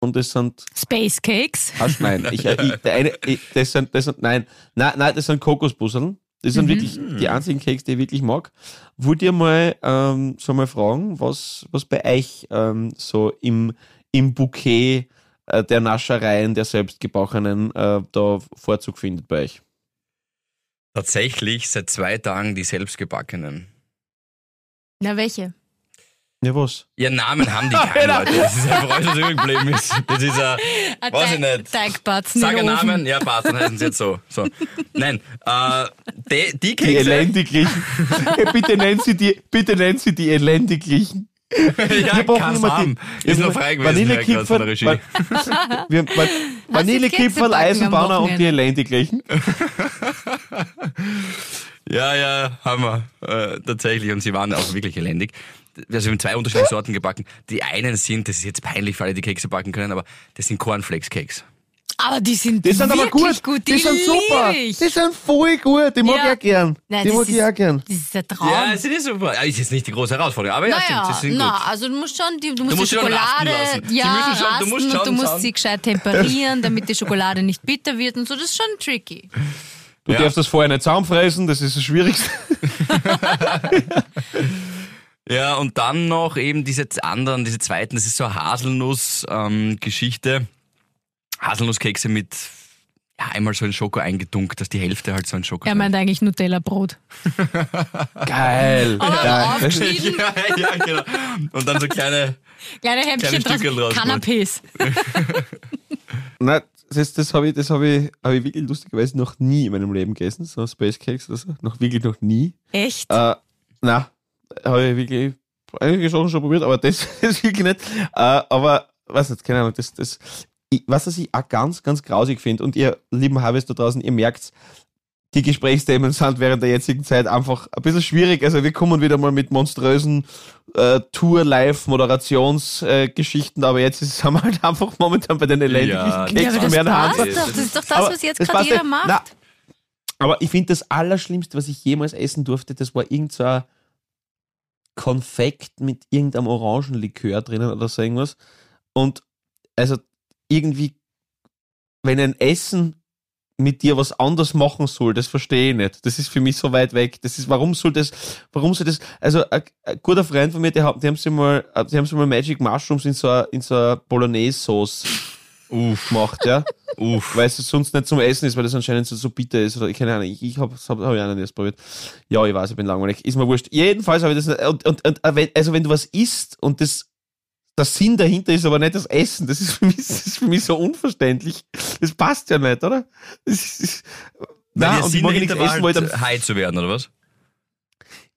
und das sind, Space Cakes. hast nein, ich, äh, ich, der eine, ich, das sind, das sind, nein, nein, nein, das sind Kokosbusseln. Das sind Mhm. wirklich die einzigen Kekse, die ich wirklich mag. Wollt ihr mal, ähm, so mal fragen, was, was bei euch ähm, so im, im Bouquet äh, der Naschereien, der selbstgebackenen, äh, da Vorzug findet bei euch? Tatsächlich seit zwei Tagen die selbstgebackenen. Na, welche? Ja, was? Ihren Namen haben die keinen, Leute. Das ist einfach alles, was übrig geblieben ist. Das ist ein, Ein Weiß ich nicht. Teigbatzen sag in einen. Namen, ja passt, dann heißen sie jetzt so. so. Nein, äh, die, die Die Kekse, Elendiglichen. Ja, bitte nennen Sie die, bitte nennen Sie die Elendiglichen. ja, Wir brauchen kann's immer haben. die- ist noch frei gewesen, Grad von der Regie. Vanillekipferl, wir, Van- Vanillekipferl, Eisenbahner und die? Elendiglichen. Ja, ja, haben wir. Äh, tatsächlich. Und sie waren auch wirklich elendig. Also wir haben zwei unterschiedliche Sorten gebacken. Die einen sind, das ist jetzt peinlich, für alle, die Kekse backen können, aber das sind Cornflakes-Cakes. Aber die sind, Die sind aber wirklich gut. gut. Die, sind super. ich. Die sind voll gut. Die mag Ja. ich auch gern. Nein, die das mag ich ist- auch gern. Das ist der Traum. Ja, ist super. Ja, ist jetzt nicht die große Herausforderung, aber ja, naja, stimmt, sie sind na, gut. also du musst schon, die, du musst musst die Schokolade, ja, schon- du musst und schauen, du musst sie gescheit temperieren, damit die Schokolade nicht bitter wird und so. Das ist schon tricky. Du Ja. darfst das vorher nicht zusammenfressen, das ist das Schwierigste. Ja, und dann noch eben diese anderen, diese zweiten, das ist so eine Haselnuss-Geschichte. Haselnusskekse mit ja, einmal so in Schoko eingetunkt, dass die Hälfte halt so in Schoko Er meint eigentlich Nutella-Brot. Geil. Aber Geil. Das- aufgeschnitten, ja, ja, genau. Und dann so kleine, kleine Häppchen Kleine draus. Canapés. Nein, das, das habe ich, das habe ich, habe ich wirklich lustigerweise noch nie in meinem Leben gegessen, so Space Cakes oder so. Noch wirklich noch nie. Echt? Äh, na, habe ich wirklich einige Sachen schon probiert, aber das ist wirklich nicht. Äh, aber, was jetzt, keine Ahnung, das, das, ich, was was ich auch ganz, ganz grausig finde, und ihr lieben Harvest da draußen, ihr merkt, die Gesprächsthemen sind während der jetzigen Zeit einfach ein bisschen schwierig. Also wir kommen wieder mal mit monströsen äh, Tour-Live-Moderationsgeschichten, äh, aber jetzt ist, sind wir halt einfach momentan bei den elendiglichen Ja, ja, Keks das passt doch. Das ist doch das, Aber was jetzt gerade jeder nicht. macht. Na, aber ich finde, das Allerschlimmste, was ich jemals essen durfte, das war irgend so Konfekt mit irgendeinem Orangenlikör drinnen oder so irgendwas. Und also irgendwie, wenn ein Essen mit dir was anderes machen soll, das verstehe ich nicht. Das ist für mich so weit weg. Das ist, warum soll das, warum soll das, also ein, ein guter Freund von mir, die, die haben sie mal, die haben sie mal Magic Mushrooms in so einer, in so einer Bolognese-Sauce uff, gemacht, ja uff. weil es sonst nicht zum Essen ist, weil das anscheinend so, so bitter ist oder ich keine Ahnung, ich, ich habe hab, hab ich auch noch nicht erst probiert. Ja, ich weiß, ich bin langweilig, ist mir wurscht. Jedenfalls habe ich das und, und, und äh, wenn- also wenn du was isst und das der Sinn dahinter ist aber nicht das Essen, das ist für mich, ist für mich so unverständlich. Das passt ja nicht, oder? Das ist, Weil Nein, der und ich Sinn mag nichts war essen, weil halt, dann, high zu werden, oder was?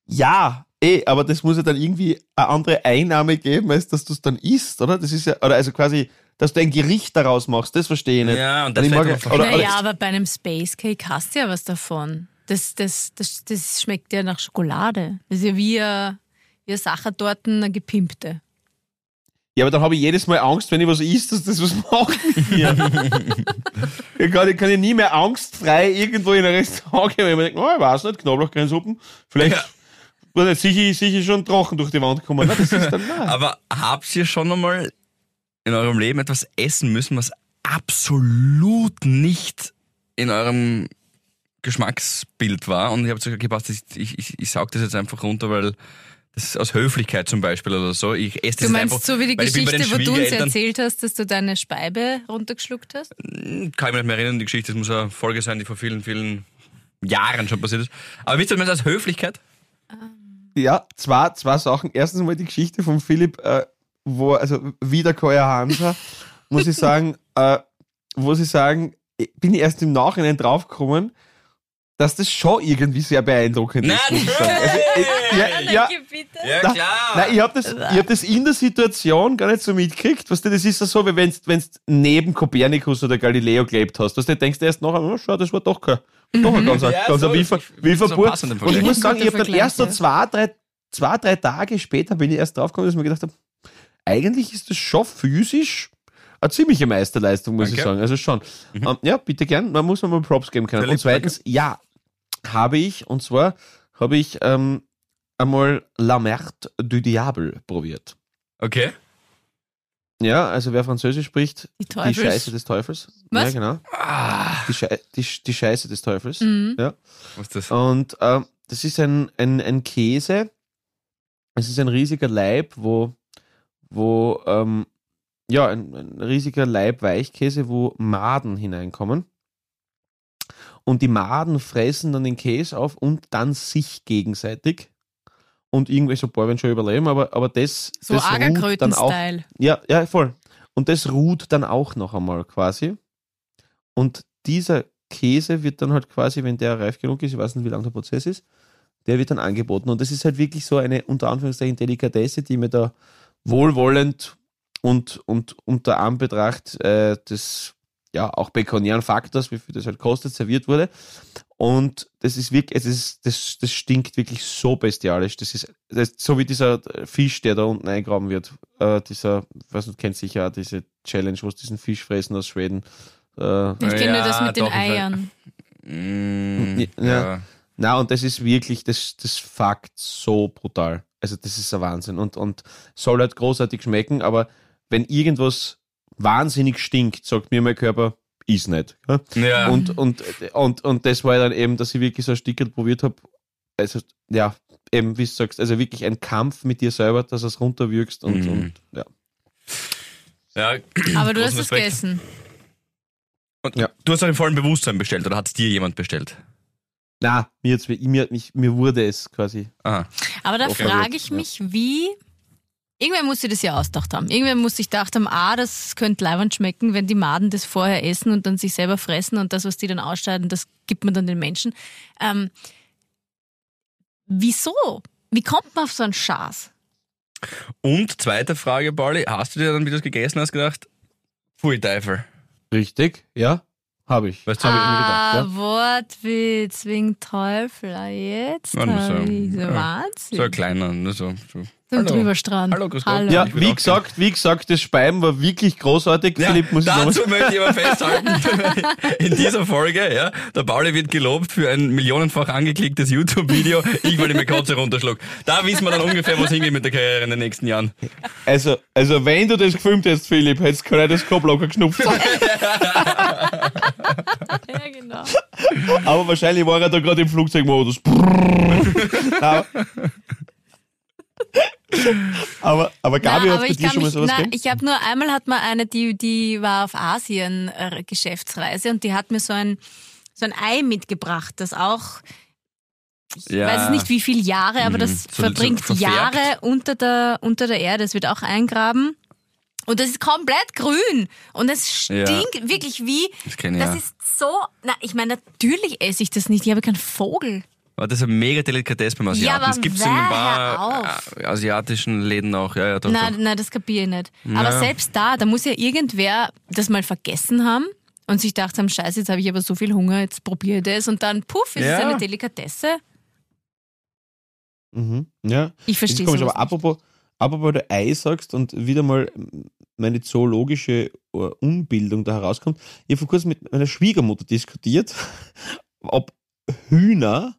ja, eh, aber das muss ja dann irgendwie eine andere Einnahme geben, als dass du es dann isst, oder? Das ist ja, oder also quasi, dass du ein Gericht daraus machst, das verstehe ich nicht. Ja, und Und das ich mag, oder, oder, Naja, aber bei einem Space Cake hast du ja was davon. Das, das, das, das schmeckt ja nach Schokolade. Das ist ja wie eine, wie eine Sachertorten, eine gepimpte. Ja, aber dann habe ich jedes Mal Angst, wenn ich was isst, dass das was macht mit mir. ich, kann, ich kann ja nie mehr angstfrei irgendwo in ein Restaurant gehen, weil ich mir denke, oh, ich weiß nicht, Knoblauchgrünsuppen, vielleicht, Ja. sicher, sicher schon Drachen durch die Wand kommen. Nein, das ist dann, nein. Aber habt ihr schon einmal in eurem Leben etwas essen müssen, was absolut nicht in eurem Geschmacksbild war? Und ich habe gesagt, okay, passt, ich, ich, ich, ich saug das jetzt einfach runter, weil das ist aus Höflichkeit zum Beispiel oder so. Ich esse das Du jetzt meinst einfach, so wie die Geschichte, wo du uns erzählt hast, dass du deine Speibe runtergeschluckt hast? kann ich mich nicht mehr erinnern, die Geschichte, das muss eine Folge sein, die vor vielen, vielen Jahren schon passiert ist. Aber wisst ihr, was als Höflichkeit? Ja, zwei, zwei Sachen. Erstens mal die Geschichte von Philipp, äh, wo, also wieder Koya Hansa, muss ich sagen, äh, muss ich sagen, ich bin ich erst im Nachhinein draufgekommen, dass das schon irgendwie sehr beeindruckend ist. Nein, muss ich sagen. Also, ich, ja, ja, Ja, Na, klar. Nein, ich habe das, ich hab das in der Situation gar nicht so mitgekriegt. Weißt du, das ist ja so, wie wenn du neben Kopernikus oder Galileo gelebt hast. Weißt du, denkst du erst nachher, oh, schau, das war doch kein, doch ein ganz, Ja, ganz so, Wiefer, ich- Wieferbur. so Und ich muss sagen, ich habe dann erst so zwei, drei, zwei, drei Tage später bin ich erst draufgekommen, dass ich mir gedacht habe, eigentlich ist das schon physisch eine ziemliche Meisterleistung, muss Danke. ich sagen. Also schon. Ähm, ja, bitte gern. Man muss mir mal Props geben können. Und zweitens, ja, habe ich, und zwar habe ich ähm, einmal La Merde du Diable probiert. Okay. Ja, also wer Französisch spricht, Die die. Scheiße des Teufels. Was? Ja, genau. Ah, Die, Schei die, die Scheiße des Teufels. Mhm. Ja. was ist das? Und ähm, das ist ein, ein, ein Käse. Es ist ein riesiger Leib, wo, wo ähm, ja, ein, ein riesiger Leib Weichkäse, wo Maden hineinkommen. Und die Maden fressen dann den Käse auf und dann sich gegenseitig. Und irgendwelche paar werden schon überleben, aber, aber das, So das ruht dann auch ja, ja, voll. Und das ruht dann auch noch einmal quasi. Und dieser Käse wird dann halt quasi, wenn der reif genug ist, ich weiß nicht, wie lang der Prozess ist, der wird dann angeboten. Und das ist halt wirklich so eine, unter Anführungszeichen, Delikatesse, die mir da wohlwollend und, und unter Anbetracht äh, des ja auch pekuniären Faktors, wie viel das halt kostet, serviert wurde. Und das ist wirklich, es ist, das, das stinkt wirklich so bestialisch. Das ist, das ist so wie dieser Fisch, der da unten eingraben wird. Äh, dieser, was du kennst sicher auch diese Challenge, wo sie diesen Fisch fressen aus Schweden. Äh, Ich kenne Ja, das mit den. Eiern. Mm, Ja. ja. Na, und das ist wirklich, das, das fuckt so brutal. Also, das ist ein Wahnsinn. Und, und soll halt großartig schmecken, aber wenn irgendwas wahnsinnig stinkt, sagt mir mein Körper, ist nicht. Ja? Und, und, und, und das war dann eben, dass ich wirklich so ein Stickerl probiert habe. Also, ja, eben, wie du sagst, also wirklich ein Kampf mit dir selber, dass du es runterwürgst und, Mhm. und ja. ja. Aber du hast es gegessen. Und Ja. Du hast auch im vollen Bewusstsein bestellt oder hat es dir jemand bestellt? Na, mir, mir, mich, mir wurde es quasi. Aha. Aber da Okay. frage ich Ja. mich, wie. Irgendwer muss sich das ja ausgedacht haben. Irgendwer muss sich gedacht haben, ah, das könnte leibend schmecken, wenn die Maden das vorher essen und dann sich selber fressen und das, was die dann ausscheiden, das gibt man dann den Menschen. Ähm, wieso? Wie kommt man auf so einen Schaß? Und zweite Frage, Pauli, hast du dir dann, wie du es gegessen hast, gedacht, pfui Teufel? Richtig? Ja? Habe ich. Weißt du, habe ich mir gedacht. Ah, Wortwitz wegen Teufel. Ah, Jetzt Ja, nur so. hab ich so Ja. Wahnsinn. So ein kleiner, nur so. so. Zum Hallo. Drüberstrahlen. Hallo, grüß Gott. Hallo. Ja, Ich wie gesagt, wie gesagt, das Speiben war wirklich großartig. Ja, Philipp, muss ich dazu sagen. möchte ich aber festhalten, in dieser Folge, ja, der Pauli wird gelobt für ein millionenfach angeklicktes YouTube-Video, ich weil ich mir Kotze runterschlug. Da wissen wir dann ungefähr, wo es hingeht mit der Karriere in den nächsten Jahren. Also, also wenn du das gefilmt hättest, Philipp, hättest du Kaleidoskop locker geschnupft. Ja, genau. Aber wahrscheinlich war er da gerade im Flugzeugmodus. aber, aber, Gabi, Na, hat aber bei ich dir schon mal sowas gegeben? ich habe nur einmal hat man eine, die die war auf Asien äh, Geschäftsreise und die hat mir so ein so ein Ei mitgebracht, das auch ich Ja. weiß nicht wie viele Jahre, aber Mhm. das So- so verbringt verfärbt. Jahre unter der unter der Erde. Es wird auch eingraben. Und das ist komplett grün. Und es Ja. stinkt wirklich wie. Das kenn Das ja. ist so. Na, ich meine, natürlich esse ich das nicht. Ich habe keinen Vogel. Aber das ist eine mega Delikatesse beim Asiaten. Ja, aber das gibt es in ein paar hör äh, asiatischen Läden auch. Ja, ja, doch, Nein, doch. nein, das kapiere ich nicht. Aber Ja. selbst da, da muss ja irgendwer das mal vergessen haben und sich gedacht haben, scheiße, jetzt habe ich aber so viel Hunger, jetzt probiere ich das und dann puff, ist Ja. es eine Delikatesse. Mhm. Ja. Ich verstehe sowas aber apropos, apropos du Ei sagst und wieder mal meine zoologische äh, Umbildung da herauskommt. Ich habe vor kurzem mit meiner Schwiegermutter diskutiert, ob Hühner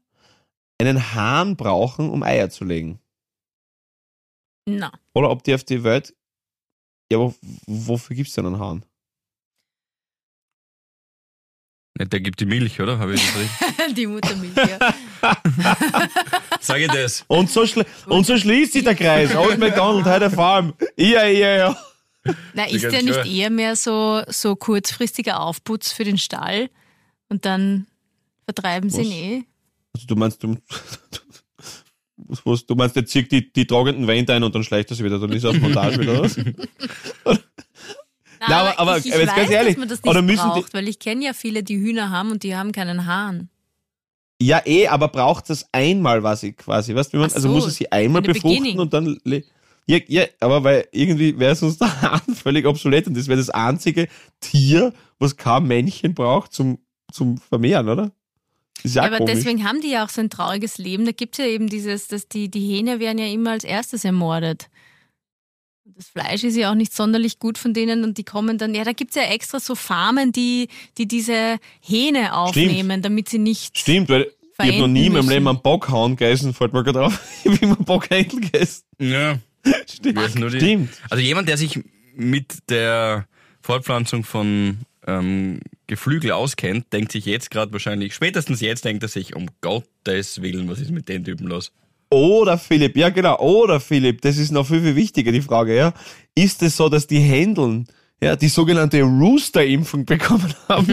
einen Hahn brauchen, um Eier zu legen. Na, Oder ob die auf die Welt. Ja, aber wofür gibt es denn einen Hahn? Nicht, der gibt die Milch, oder? Habe ich das richtig? die Muttermilch, ja. Sag ich das? Und so, und so schließt sich der Kreis. Old McDonald, heute Farm. Ja, ja, ja. Na, ist ja nicht eher mehr so, so kurzfristiger Aufputz für den Stall und dann vertreiben sie Was? ihn eh? Also du meinst, du, was, du meinst, der zieht die, die tragenden Wände ein und dann schleicht das wieder, dann ist er auf Montage wieder, was? Nein, aber- aber ich, ich jetzt weiß, ganz ehrlich, dass man das nicht oder müssen die- braucht, weil ich kenne ja viele, die Hühner haben und die haben keinen Hahn. Ja, eh, aber braucht das einmal was ich quasi, weißt du, Ach also so, muss es sie einmal befruchten beginning. und dann, ja, ja, aber weil irgendwie wäre sonst der Hahn völlig obsolet und das wäre das einzige Tier, was kein Männchen braucht zum, zum Vermehren, oder? Ja, aber komisch. deswegen haben die ja auch so ein trauriges Leben. Da gibt es ja eben dieses, dass die, die Hähne werden ja immer als erstes ermordet. Das Fleisch ist ja auch nicht sonderlich gut von denen und die kommen dann, ja, da gibt's ja extra so Farmen, die, die diese Hähne aufnehmen, damit sie nicht. Stimmt, weil ich habe noch nie in meinem. Leben einen Bockhauen gegessen, fällt mir gerade auf. Ich habe immer Bockhändel gegessen. Ja. Stimmt. Die- Stimmt. Also jemand, der sich mit der Fortpflanzung von ähm, Geflügel auskennt, denkt sich jetzt gerade wahrscheinlich, spätestens jetzt denkt er sich, um Gottes Willen, was ist mit den Typen los? Oder Philipp, ja genau, oder Philipp, das ist noch viel, viel wichtiger, die Frage, ja. Ist es so, dass die Händeln, ja, die sogenannte Rooster-Impfung bekommen haben?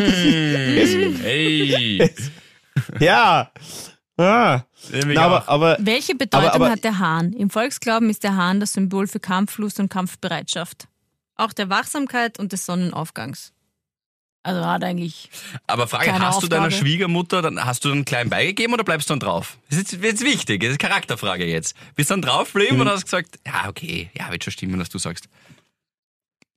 Hey! ja. Ah. Na, aber, aber Welche Bedeutung aber- hat der Hahn? Im Volksglauben ist der Hahn das Symbol für Kampflust und Kampfbereitschaft. Auch der Wachsamkeit und des Sonnenaufgangs. Also hat eigentlich. Aber Frage, Keine hast du deiner Aufgabe. Schwiegermutter, dann hast du dann klein beigegeben oder bleibst du dann drauf? Das ist jetzt, jetzt wichtig, das ist Charakterfrage jetzt. Bist du dann draufgeblieben oder hast du gesagt, ja, okay, ja, wird schon stimmen, was du sagst.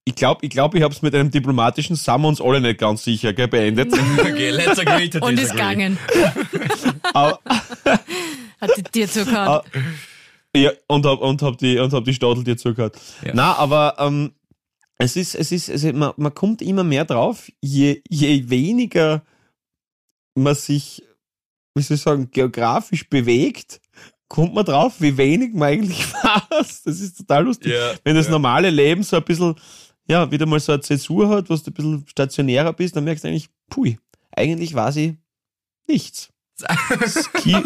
ich glaube, ich, glaub, ich habe es mit einem diplomatischen wir uns alle nicht ganz sicher gell, beendet. Okay, let's agree to Und ist gegangen. Hat die dir zugehört. Ja, und hab, und hab die, und hab die Stadel dir zugehört. Ja. Na, aber ähm, es ist, es ist, ist man, man kommt immer mehr drauf, je, je weniger man sich, wie soll ich sagen, geografisch bewegt, kommt man drauf, wie wenig man eigentlich weiß. Das ist total lustig. Ja, Wenn das ja. normale Leben so ein bisschen, ja, wieder mal so eine Zäsur hat, wo du ein bisschen stationärer bist, dann merkst du eigentlich, pui, eigentlich weiß ich nichts. Ski,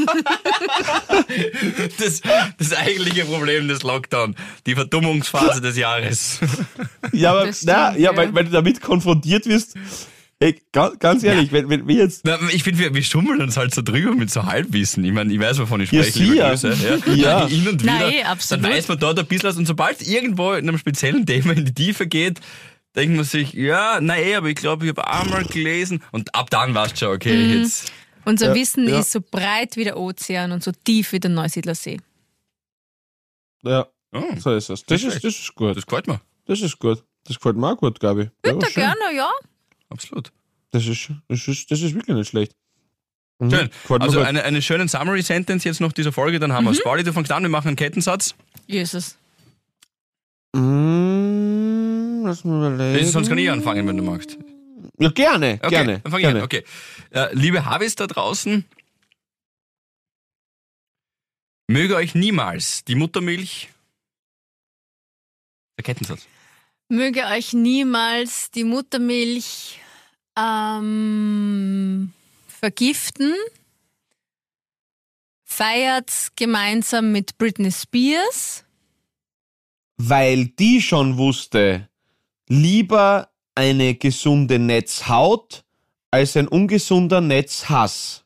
Das, das eigentliche Problem des Lockdown, die Verdummungsphase des Jahres. Ja, aber, Das na, stimmt, ja, ja. Weil, weil du damit konfrontiert wirst. Ey, ganz, ehrlich, wenn, wenn wir jetzt. Na, Ich finde, wir, wir schummeln uns halt so drüber mit so Halbwissen. Ich meine, ich weiß, wovon ich Ja, spreche. sicher. Grüße, Ja. Ja. Hin und wieder. Nein, absolut. Dann weiß man dort ein bisschen was. Und sobald es irgendwo in einem speziellen Thema in die Tiefe geht, denkt man sich, ja, na eh, aber ich glaube, ich habe einmal gelesen. Und ab dann weißt du schon, okay, Mhm. jetzt. Unser Ja, Wissen ja. ist so breit wie der Ozean und so tief wie der Neusiedlersee. Ja, Oh, so ist es. Das ist, das ist gut. das gefällt mir. Das ist gut. Das gefällt mir auch gut, glaube ich. Ja, Bitte schön. gerne, ja. Absolut. Das ist, das ist, das ist wirklich nicht schlecht. Mhm. Schön. Gefällt Also eine, eine schöne Summary-Sentence jetzt noch dieser Folge, dann haben Mhm. wir Spally, du fängst an, wir machen einen Kettensatz. Jesus. Mm, lass mal überlegen. Sonst kann ich anfangen, wenn du magst. Ja, gerne, Okay, gerne. dann fang ich an. gerne. Okay. Äh, liebe Havis da draußen, möge euch niemals die Muttermilch. Der Kettensatz. Möge euch niemals die Muttermilch ähm, vergiften. Feiert gemeinsam mit Britney Spears. Weil die schon wusste, lieber eine gesunde Netzhaut als ein ungesunder Netzhass.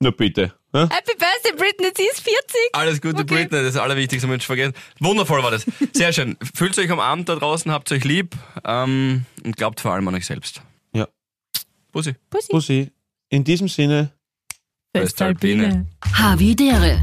Na bitte. hä? Happy Birthday, Britney, sie ist 40. Alles Gute, Okay. Britney, das Allerwichtigste, Mensch, vergessen. Wundervoll war das. Sehr schön. Fühlt euch am Abend da draußen, habt euch lieb ähm, und glaubt vor allem an euch selbst. Ja. Bussi. Pussy. Bussi, in diesem Sinne, Vestalpine. Havidere.